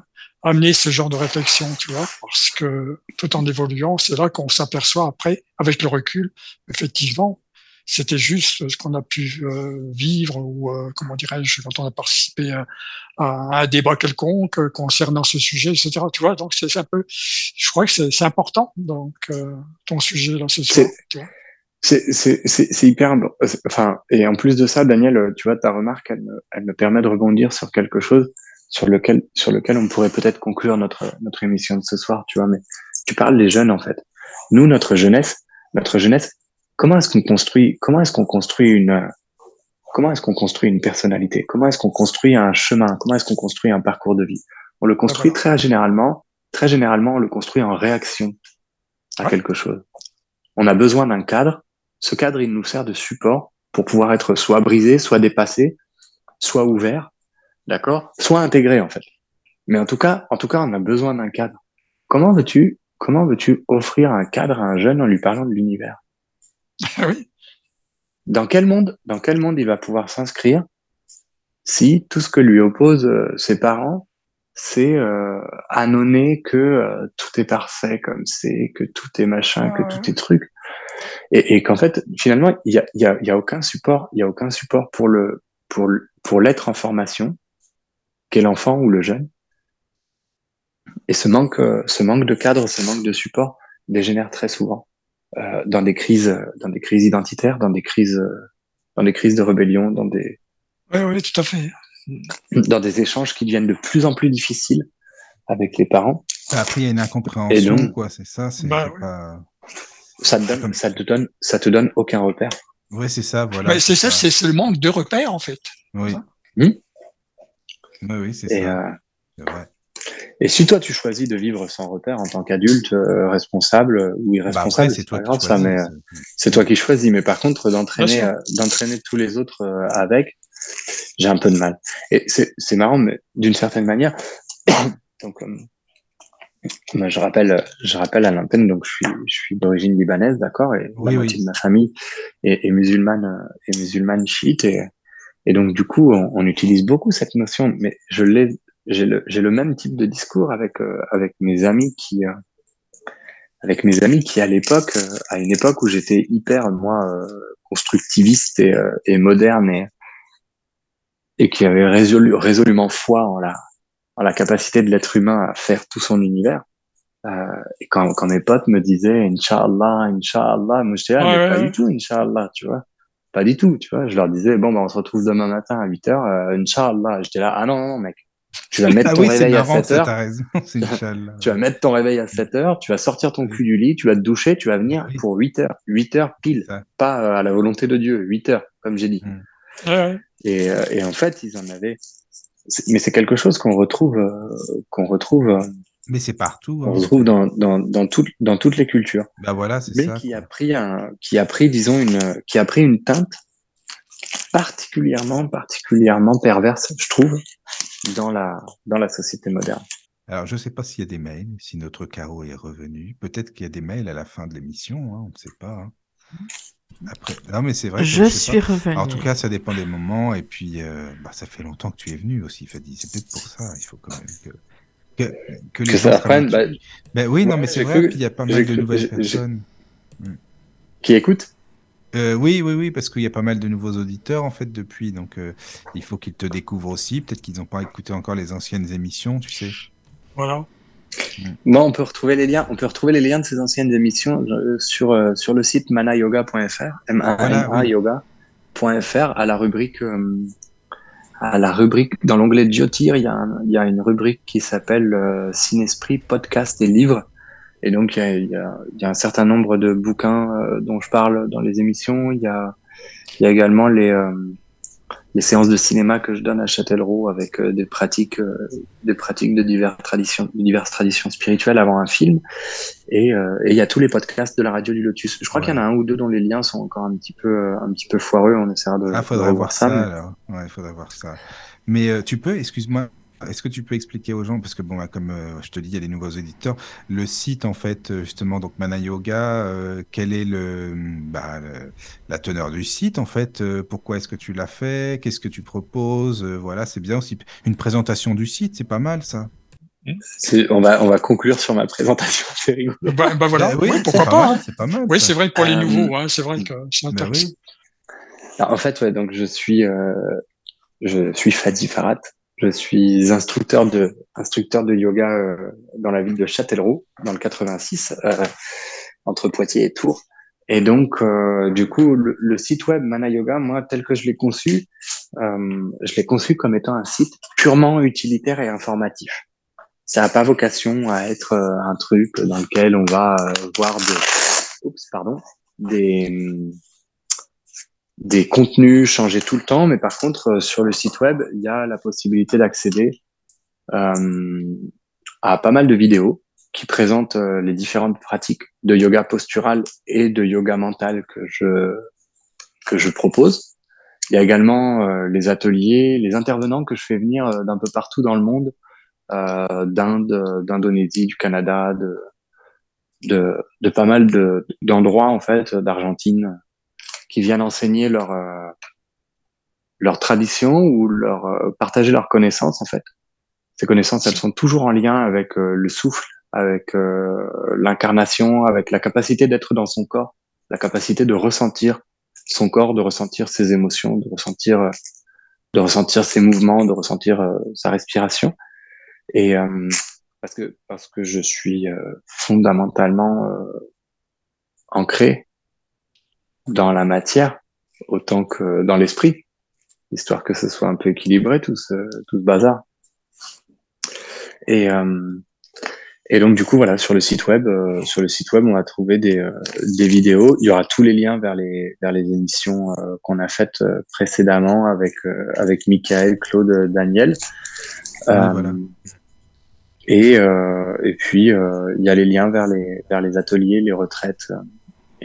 amener ce genre de réflexion, tu vois, parce que tout en évoluant, c'est là qu'on s'aperçoit après, avec le recul, effectivement, c'était juste ce qu'on a pu euh, vivre ou euh, comment dirais-je quand on a participé à, à un débat quelconque concernant ce sujet, etc. Tu vois, donc c'est un peu, je crois que c'est important donc ton sujet là ce soir. Tu vois c'est hyper enfin et en plus de ça Daniel tu vois ta remarque elle me, elle me permet de rebondir sur quelque chose sur lequel sur lequel on pourrait peut-être conclure notre notre émission de ce soir tu vois mais tu parles des jeunes en fait. Nous notre jeunesse notre jeunesse comment est-ce qu'on construit comment est-ce qu'on construit une comment est-ce qu'on construit une personnalité? Comment est-ce qu'on construit un chemin? Comment est-ce qu'on construit un parcours de vie? On le construit très généralement très généralement on le construit en réaction à quelque chose. On a besoin d'un cadre ce cadre, il nous sert de support pour pouvoir être soit brisé, soit dépassé, soit ouvert, d'accord, soit intégré en fait. Mais en tout cas, en tout cas, on a besoin d'un cadre. Comment veux-tu, comment veux-tu offrir un cadre à un jeune en lui parlant de l'univers? Oui. Dans quel monde, dans quel monde il va pouvoir s'inscrire si tout ce que lui opposent euh, ses parents, c'est euh, annoncer que euh, tout est parfait comme c'est, que tout est machin, que tout est truc? Et, et qu'en fait finalement il y a, y, a, y a aucun support il y a aucun support pour le pour pour l'être en formation qu'est l'enfant ou le jeune. Et ce manque ce manque de cadre ce manque de support dégénère très souvent euh, dans des crises dans des crises identitaires dans des crises dans des crises de rébellion dans des oui oui tout à fait. dans des échanges qui deviennent de plus en plus difficiles avec les parents. Après il y a une incompréhension quoi c'est ça c'est bah, pas ça te donne, ça te donne, ça te donne aucun repère. Oui, c'est ça, voilà. c'est ça, c'est le manque de repères, en fait. Oui. Hmm oui, oui, c'est ça. Euh... Vrai. Et si toi tu choisis de vivre sans repère en tant qu'adulte euh, responsable ou irresponsable, bah c'est pas grave ça, mais euh, c'est toi qui choisis. Mais par contre, d'entraîner, euh, d'entraîner tous les autres euh, avec, j'ai un peu de mal. Et c'est marrant, mais d'une certaine manière, donc je rappelle, je rappelle à l'antenne, donc je suis, je suis d'origine libanaise, d'accord, et la moitié de ma famille est, est, musulmane, est musulmane chiite, et, et donc du coup, on, on utilise beaucoup cette notion, mais je l'ai, j'ai le, j'ai le même type de discours avec euh, avec mes amis qui, euh, avec mes amis qui à l'époque, euh, à une époque où j'étais hyper moi constructiviste et, et moderne et et qui avait résolu, résolument foi en la la capacité de l'être humain à faire tout son univers. Euh, et quand, quand mes potes me disaient Inch'Allah, Inch'Allah, moi je disais, ah, mais pas du tout, Inch'Allah, tu vois. Pas du tout, tu vois. Je leur disais, bon, ben, on se retrouve demain matin à 8 heures, euh, Inch'Allah. J'étais là, ah non, non, mec. Tu vas mettre ah ton oui, réveil marrant, à 7 heures. Raison, tu vas mettre ton réveil à 7 heures, tu vas sortir ton cul du lit, tu vas te doucher, tu vas venir Oui. pour 8 heures. 8 heures pile. Pas euh, à la volonté de Dieu, 8 heures, comme j'ai dit. Mm. Ouais. Et, euh, et en fait, ils en avaient. Mais c'est quelque chose qu'on retrouve, euh, qu'on retrouve, euh, Mais c'est partout. hein. retrouve dans, dans, dans, toutes dans toutes les cultures. Bah voilà, c'est mais ça. qui a pris un, qui a pris, disons une, qui a pris une teinte particulièrement, particulièrement perverse, je trouve, dans la, dans la société moderne. Alors, je ne sais pas s'il y a des mails, si notre Caro est revenu. Peut-être qu'il y a des mails à la fin de l'émission, hein, on ne sait pas. hein. Après, non, mais c'est vrai. que Je suis revenu. En tout cas, ça dépend des moments. Et puis, euh, bah, ça fait longtemps que tu es venu aussi, Fadi. C'est peut-être pour ça. Il faut quand même que. Que, que les Que gens ça apprenne, dessus. Ben oui, non, mais c'est vrai qu'il y a pas mal de nouvelles personnes. Qui écoute Euh, oui, oui, oui, parce qu'il y a pas mal de nouveaux auditeurs en fait depuis, donc euh, il faut qu'ils te découvrent aussi. Peut-être qu'ils n'ont pas écouté encore les anciennes émissions, tu sais. Voilà. Moi, on peut retrouver les liens. On peut retrouver les liens de ces anciennes émissions euh, sur euh, sur le site manayoga.fr, m a yoga.fr à la rubrique euh, à la rubrique dans l'onglet Diotir, il y a un- il y a une rubrique qui s'appelle euh, Cinesprit podcast et livres. Et donc il y a, il y a, il y a un certain nombre de bouquins euh, dont je parle dans les émissions. Il y a il y a également les euh, les séances de cinéma que je donne à Châtellerault avec euh, des pratiques euh, des pratiques de diverses traditions de diverses traditions spirituelles avant un film et euh, et il y a tous les podcasts de la radio du Lotus je crois Ouais. qu'il y en a un ou deux dont les liens sont encore un petit peu un petit peu foireux on essaiera de, Ah, de faudrait revoir voir ça, mais- alors. Ouais, il faudrait voir ça. Mais tu peux, excuse-moi, est-ce que tu peux expliquer aux gens, parce que bon, bah, comme euh, je te dis, il y a des nouveaux éditeurs, le site en fait, euh, justement, donc Mana Yoga, euh, quelle est le, bah, le- la teneur du site en fait euh, Pourquoi est-ce que tu l'as fait Qu'est-ce que tu proposes Euh, Voilà, c'est bien aussi une présentation du site, c'est pas mal ça. On va on va conclure sur ma présentation c'est rigolo Bah, bah voilà, Bah oui, pourquoi pas hein. C'est pas mal. Oui, c'est vrai que pour les nouveaux, hein, c'est vrai que c'est Bah intéressant. oui. Alors, en fait ouais donc je suis euh, je suis Fadi Farhat je suis instructeur de instructeur de yoga euh, dans la ville de Châtellerault dans le 86 euh, entre Poitiers et Tours. Et donc euh, du coup le, le site web Mana Yoga moi tel que je l'ai conçu euh, je l'ai conçu comme étant un site purement utilitaire et informatif. Ça n'a pas vocation à être euh, un truc dans lequel on va euh, voir des oups pardon des des contenus changer tout le temps, mais par contre, euh, sur le site web, il y a la possibilité d'accéder euh, à pas mal de vidéos qui présentent euh, les différentes pratiques de yoga postural et de yoga mental que je que je propose. Il y a également les ateliers, les intervenants que je fais venir d'un peu partout dans le monde, euh, d'Inde, d'Indonésie, du Canada, de, de de pas mal de d'endroits en fait, d'Argentine, qui viennent enseigner leur euh, leur tradition ou leur euh, partager leurs connaissances en fait. Ces connaissances, elles sont toujours en lien avec euh, le souffle, avec euh, l'incarnation, avec la capacité d'être dans son corps, la capacité de ressentir son corps, de ressentir ses émotions, de ressentir euh, de ressentir ses mouvements, de ressentir sa respiration. Et parce que parce que je suis fondamentalement ancré dans la matière autant que dans l'esprit, histoire que ce soit un peu équilibré tout ce, tout ce bazar. Et, euh, et donc du coup voilà sur le site web, euh, sur le site web on va trouver des, euh, des vidéos. Il y aura tous les liens vers les vers les émissions euh, qu'on a faites euh, précédemment avec euh, avec Michael, Claude, Daniel. Euh, voilà. Et euh, et puis euh, il y a les liens vers les vers les ateliers, les retraites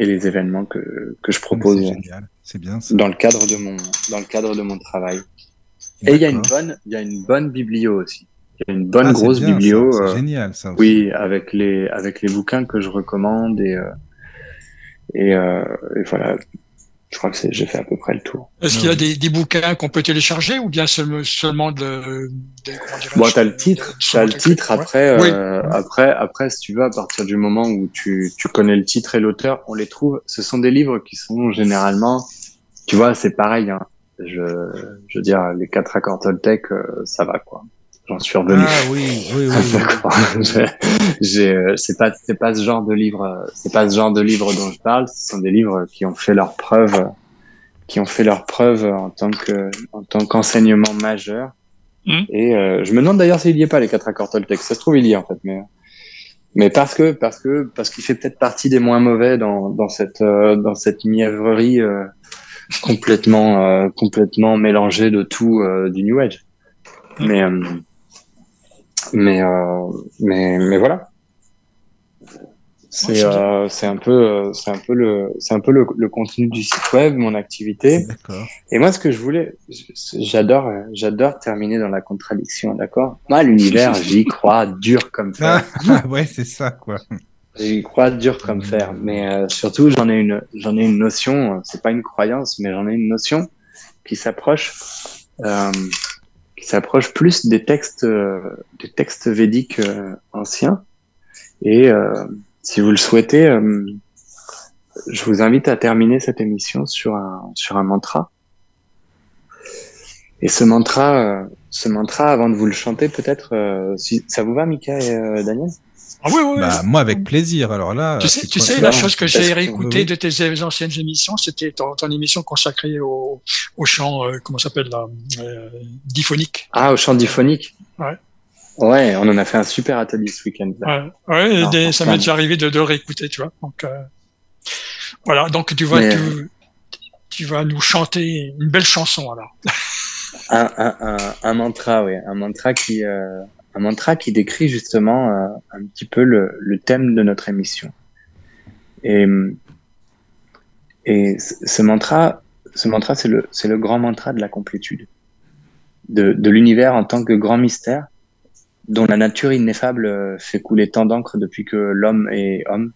et les événements que que je Mais propose C'est génial, c'est bien ça. dans le cadre de mon dans le cadre de mon travail. Et il y a une bonne il y a une bonne biblio aussi. Il y a une bonne Ah, c'est grosse bien, biblio. Euh, génial ça. aussi. oui, avec les avec les bouquins que je recommande et euh, et, euh, et voilà. Je crois que c'est j'ai fait à peu près le tour. Est-ce qu'il y a des, des bouquins qu'on peut télécharger ou bien seulement, seulement de, de Bon, t'as le titre, de- t'as le de- titre. ouais. Après, Oui. euh, après, après, si tu veux, à partir du moment où tu, tu connais le titre et l'auteur, on les trouve. Ce sont des livres qui sont généralement, tu vois, c'est pareil. Hein. Je, je veux dire, les quatre accords Toltec, euh, ça va quoi. J'en suis revenu. Ah oui, oui, oui. D'accord. J'ai- j'ai, euh, c'est pas, c'est pas ce genre de livre, euh, c'est pas ce genre de livre dont je parle. Ce sont des livres qui ont fait leur preuve, qui ont fait leur preuve en tant que, en tant qu'enseignement majeur. Mhm. Et euh, je me demande d'ailleurs s'il y est pas les quatre accords Toltec. Ça se trouve il y est en fait, mais mais parce que parce que parce qu'il fait peut-être partie des moins mauvais dans dans cette euh, dans cette mièvrerie euh, complètement euh, complètement mélangée de tout euh, du New Age. Mais euh, mais euh, mais mais voilà. C'est euh, c'est un peu euh, c'est un peu le c'est un peu le, le contenu du site web, mon activité. Et moi, ce que je voulais, j'adore, j'adore terminer dans la contradiction, d'accord? Moi, l'univers, j'y crois dur comme fer. Ah, ouais, c'est ça quoi. J'y crois dur comme fer. Mais euh, surtout, j'en ai une, j'en ai une notion. C'est pas une croyance, mais j'en ai une notion qui s'approche, euh, qui s'approche plus des textes, des textes védiques anciens. Et si vous le souhaitez, je vous invite à terminer cette émission sur un, sur un mantra. Et ce mantra, ce mantra, avant de vous le chanter, peut-être, si, ça vous va, Mika et Daniel? Ah oui, oui, bah, moi, avec plaisir. Alors là, tu sais, tu sais la chose que j'ai réécoutée de tes anciennes émissions, c'était ton, ton, émission consacrée au, au chant, euh, comment s'appelle là, euh, diphonique. Ah, au chant diphonique. Ouais. Ouais, on en a fait un super atelier ce week-end. Ouais, ouais ça m'est déjà arrivé de, de réécouter, tu vois. Donc euh, voilà, donc tu vas, tu, tu, vas nous chanter une belle chanson alors. un, un, un, un mantra, oui, un mantra qui euh, un mantra qui décrit justement euh, un petit peu le, thème de notre émission. Et, ce mantra, ce mantra, c'est le, grand mantra de la complétude, de, de l'univers en tant que grand mystère, dont la nature ineffable euh, fait couler tant d'encre depuis que l'homme est homme,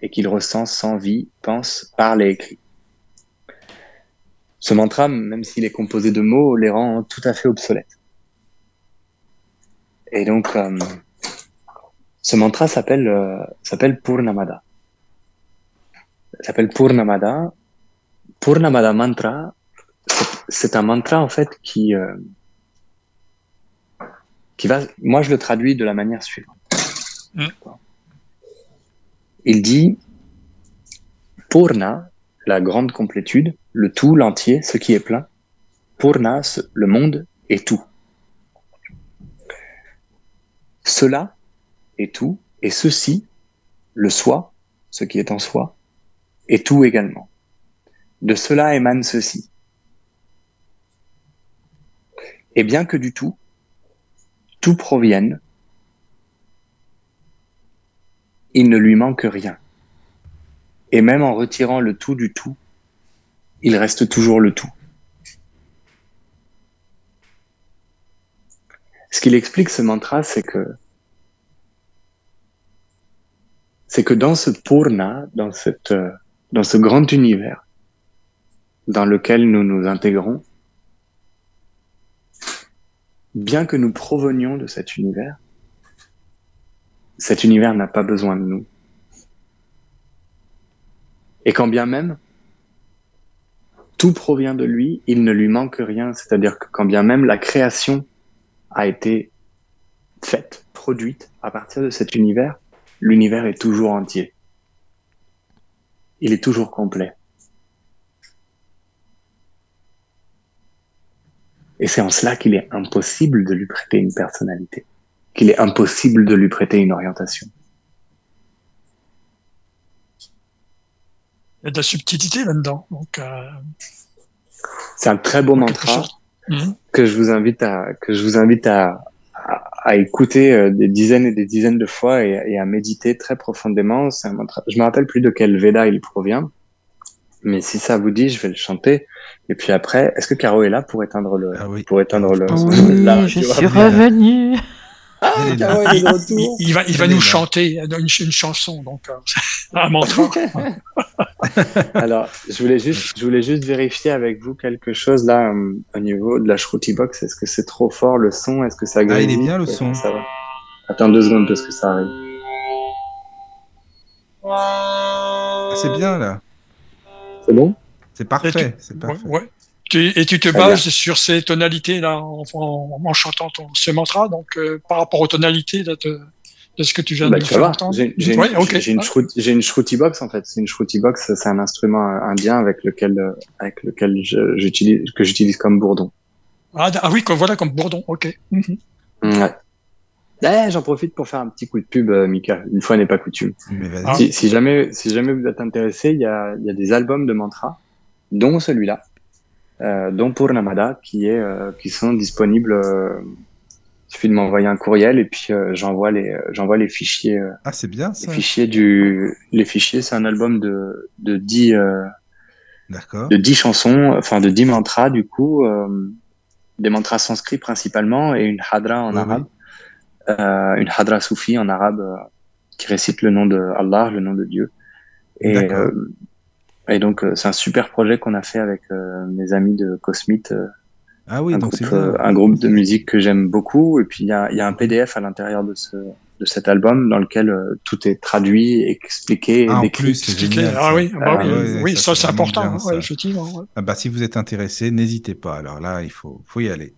et qu'il ressent sans vie, pense, parle et écrit. Ce mantra, même s'il est composé de mots, les rend tout à fait obsolètes. Et donc, euh, ce mantra s'appelle euh, s'appelle Purnamada. S'appelle Purnamada. Purnamada mantra, c'est un mantra en fait qui euh, qui va. Moi, je le traduis de la manière suivante. Mm. Il dit Purna, la grande complétude, le tout, l'entier, ce qui est plein. Purna, le monde est tout. Cela est tout, et ceci, le soi, ce qui est en soi, est tout également. De cela émane ceci. Et bien que du tout, tout provienne, il ne lui manque rien. Et même en retirant le tout du tout, il reste toujours le tout. Ce qu'il explique ce mantra, c'est que c'est que dans ce purna, dans cette dans ce grand univers dans lequel nous nous intégrons, bien que nous provenions de cet univers, cet univers n'a pas besoin de nous. Et quand bien même tout provient de lui, il ne lui manque rien, c'est-à-dire que quand bien même la création a été faite, produite à partir de cet univers, l'univers est toujours entier. Il est toujours complet. Et c'est en cela qu'il est impossible de lui prêter une personnalité, qu'il est impossible de lui prêter une orientation. Il y a de la subtilité là-dedans. Donc, euh, C'est un très beau mantra. Mhm. que je vous invite à que je vous invite à, à, écouter euh, des dizaines et des dizaines de fois et, et à méditer très profondément. C'est un mantra. Je me rappelle plus de quel Veda il provient, mais si ça vous dit, je vais le chanter. Et puis après, est-ce que Caro est là pour éteindre le ah oui. pour éteindre le Oui, je suis revenu. Ah. Il, il va, il va nous chanter une, une chanson, donc euh, un mantra. Alors, je voulais juste, je voulais juste vérifier avec vous quelque chose là euh, au niveau de la Shruti Box. Est-ce que c'est trop fort le son? Est-ce que ça Ah, il est bien le son. Ça va? Attends deux secondes parce que ça arrive. Ah, c'est bien là. C'est bon? C'est parfait. C'est Ouais, parfait. ouais. Tu- et tu te Très bases sur ces tonalités là en, en, en chantant ton, ce mantra, donc euh, par rapport aux tonalités là, de, de ce que tu viens Bah, de tu faire entendre. J'ai j'ai Ouais, une, une, Shruti- j'ai une Shruti Box en fait. C'est une Shruti Box. C'est un instrument indien avec lequel, euh, avec lequel je- j'utilise, que j'utilise comme bourdon. Ah, ah oui, comme, voilà comme bourdon. Ok. Mhm. Ouais. Eh, J'en profite pour faire un petit coup de pub, euh, Mika. Une fois n'est pas coutume. Mais vas-y. Ah. Si, si jamais, si jamais vous êtes intéressé, il y a, il y a des albums de mantras, dont celui-là, euh, dont Purnamada, qui est, euh, qui sont disponibles. Euh, il suffit de m'envoyer un courriel et puis euh, j'envoie les, j'envoie les fichiers, Ah, c'est bien les ça. fichiers du, les fichiers. C'est un album de, de 10 euh, D'accord. de 10 chansons, enfin de 10 mantras du coup, euh, des mantras sanscrits principalement et une hadra en Oui, arabe, Euh, une hadra soufi en arabe euh, qui récite le nom de Allah, le nom de Dieu. Et, D'accord. Et donc euh, c'est un super projet qu'on a fait avec euh, mes amis de Cosmite, euh, Ah oui, un, donc groupe, bien. euh, un groupe de musique que j'aime beaucoup. Et puis il y a, il y a un PDF à l'intérieur de ce de cet album dans lequel euh, tout est traduit, expliqué, Ah, en décrit. plus, c'est génial. Ah oui, bah Ah oui, ouais, oui, ça, ça, c'est important, bien, ouais, ça. effectivement. ouais. Ah bah, si vous êtes intéressé, n'hésitez pas. Alors là, il faut, faut y aller.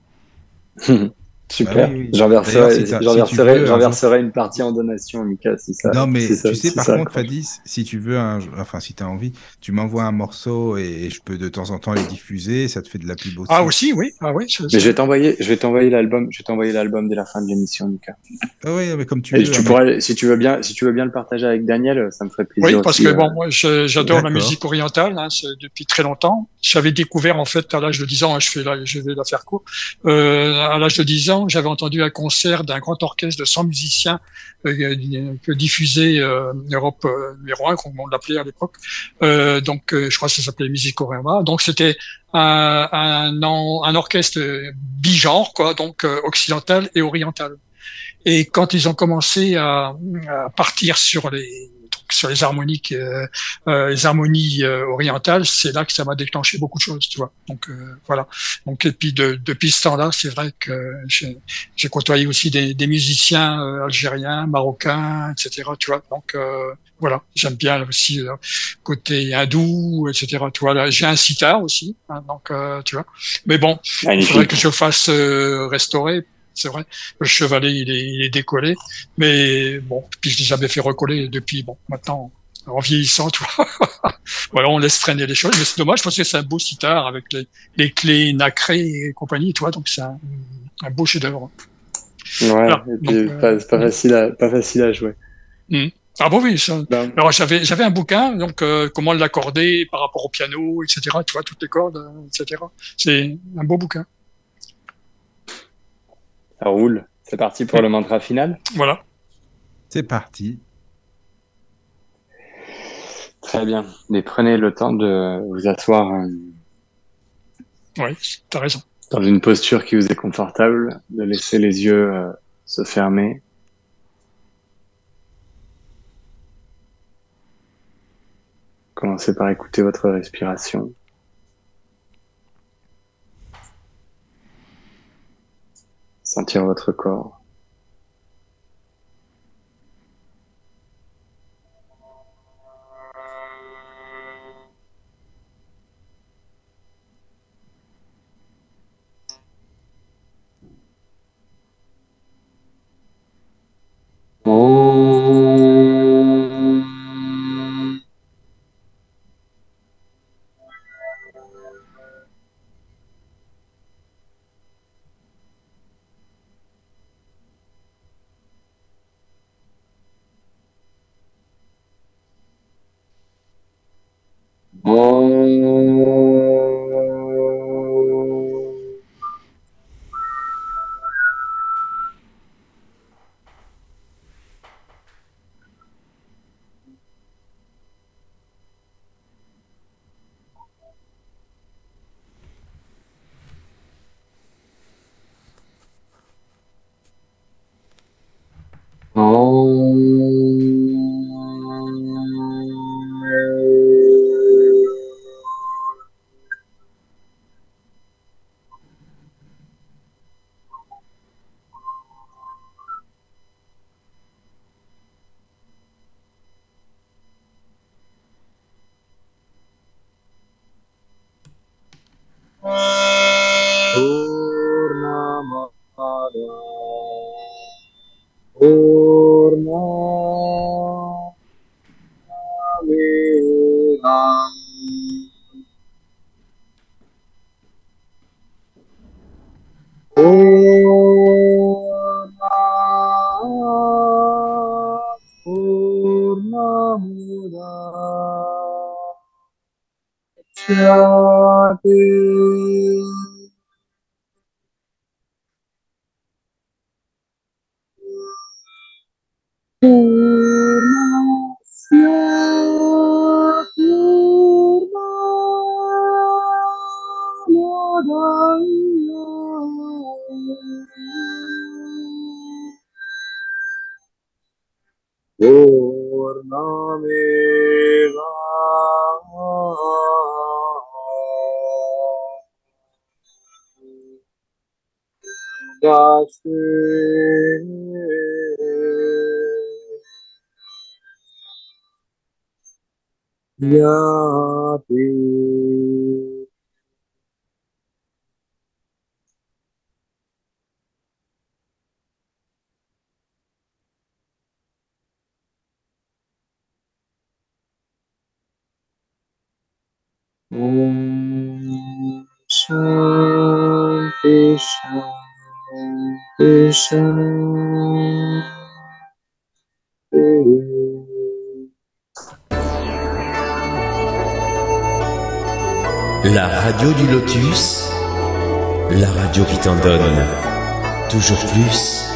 Super. Bah oui. J'en verserai, si si une partie en donation, Mika, si ça. non, mais si ça- tu sais, si par ça contre. Fadis, si tu veux, un, enfin, si tu as envie, tu m'envoies un morceau et je peux de temps en temps les diffuser. Ça te fait de la pub aussi. Ah aussi, oui, ah oui. je- Mais je vais t'envoyer, je vais t'envoyer l'album, je vais t'envoyer l'album dès la fin de l'émission, Mika. Ah oui, mais comme tu Et veux. tu hein, pourras, si tu veux bien, si tu veux bien le partager avec Daniel, ça me ferait plaisir. Oui, parce aussi, que euh, bon, moi, j'adore la musique orientale hein, depuis très longtemps. J'avais découvert en fait à l'âge de 10 ans, hein, je fais là, je vais la faire court. Euh, à l'âge de 10 ans, j'avais entendu un concert d'un grand orchestre de 100 musiciens euh, que diffusait euh, Europe euh, numéro 1, comme on l'appelait à l'époque. Euh, donc, euh, je crois que ça s'appelait Musique orientale. Donc, c'était un, un, un orchestre bigenre, quoi, donc euh, occidental et oriental. Et quand ils ont commencé à, à partir sur les sur les harmoniques, euh, euh, les harmonies euh, orientales, c'est là que ça m'a déclenché beaucoup de choses, tu vois. Donc euh, voilà. Donc et puis de, depuis ce temps-là, c'est vrai que j'ai côtoyé aussi des, des musiciens euh, algériens, marocains, etc. Tu vois. Donc euh, voilà, j'aime bien aussi le côté hindou, etc. Tu vois. J'ai un sitar aussi, hein, donc euh, tu vois. Mais bon, il faudrait que je fasse euh, restaurer. C'est vrai, le chevalet il est, il est décollé, mais bon, puis je l'ai jamais fait recoller depuis. Bon, maintenant en vieillissant, tu vois, voilà, on laisse traîner les choses, mais c'est dommage parce que c'est un beau sitar avec les, les clés nacrées et compagnie, tu vois, donc c'est un, un beau chef-d'œuvre. Ouais, Voilà. et puis Donc, euh, pas, facile à, pas facile à jouer. Ah bon oui, ça, Ben, Alors j'avais j'avais un bouquin donc euh, comment l'accorder par rapport au piano etc tu vois toutes les cordes euh, etc c'est un beau bouquin ça roule. C'est parti pour le mantra final. voilà C'est parti. Très bien. Mais prenez le temps de vous asseoir euh, oui t'as raison dans une posture qui vous est confortable, de laisser les yeux euh, se fermer. Commencez par écouter votre respiration. Sentir votre corps. 알려드 옴 샤 샤 샤 La radio du lotus, la radio qui t'en donne toujours plus.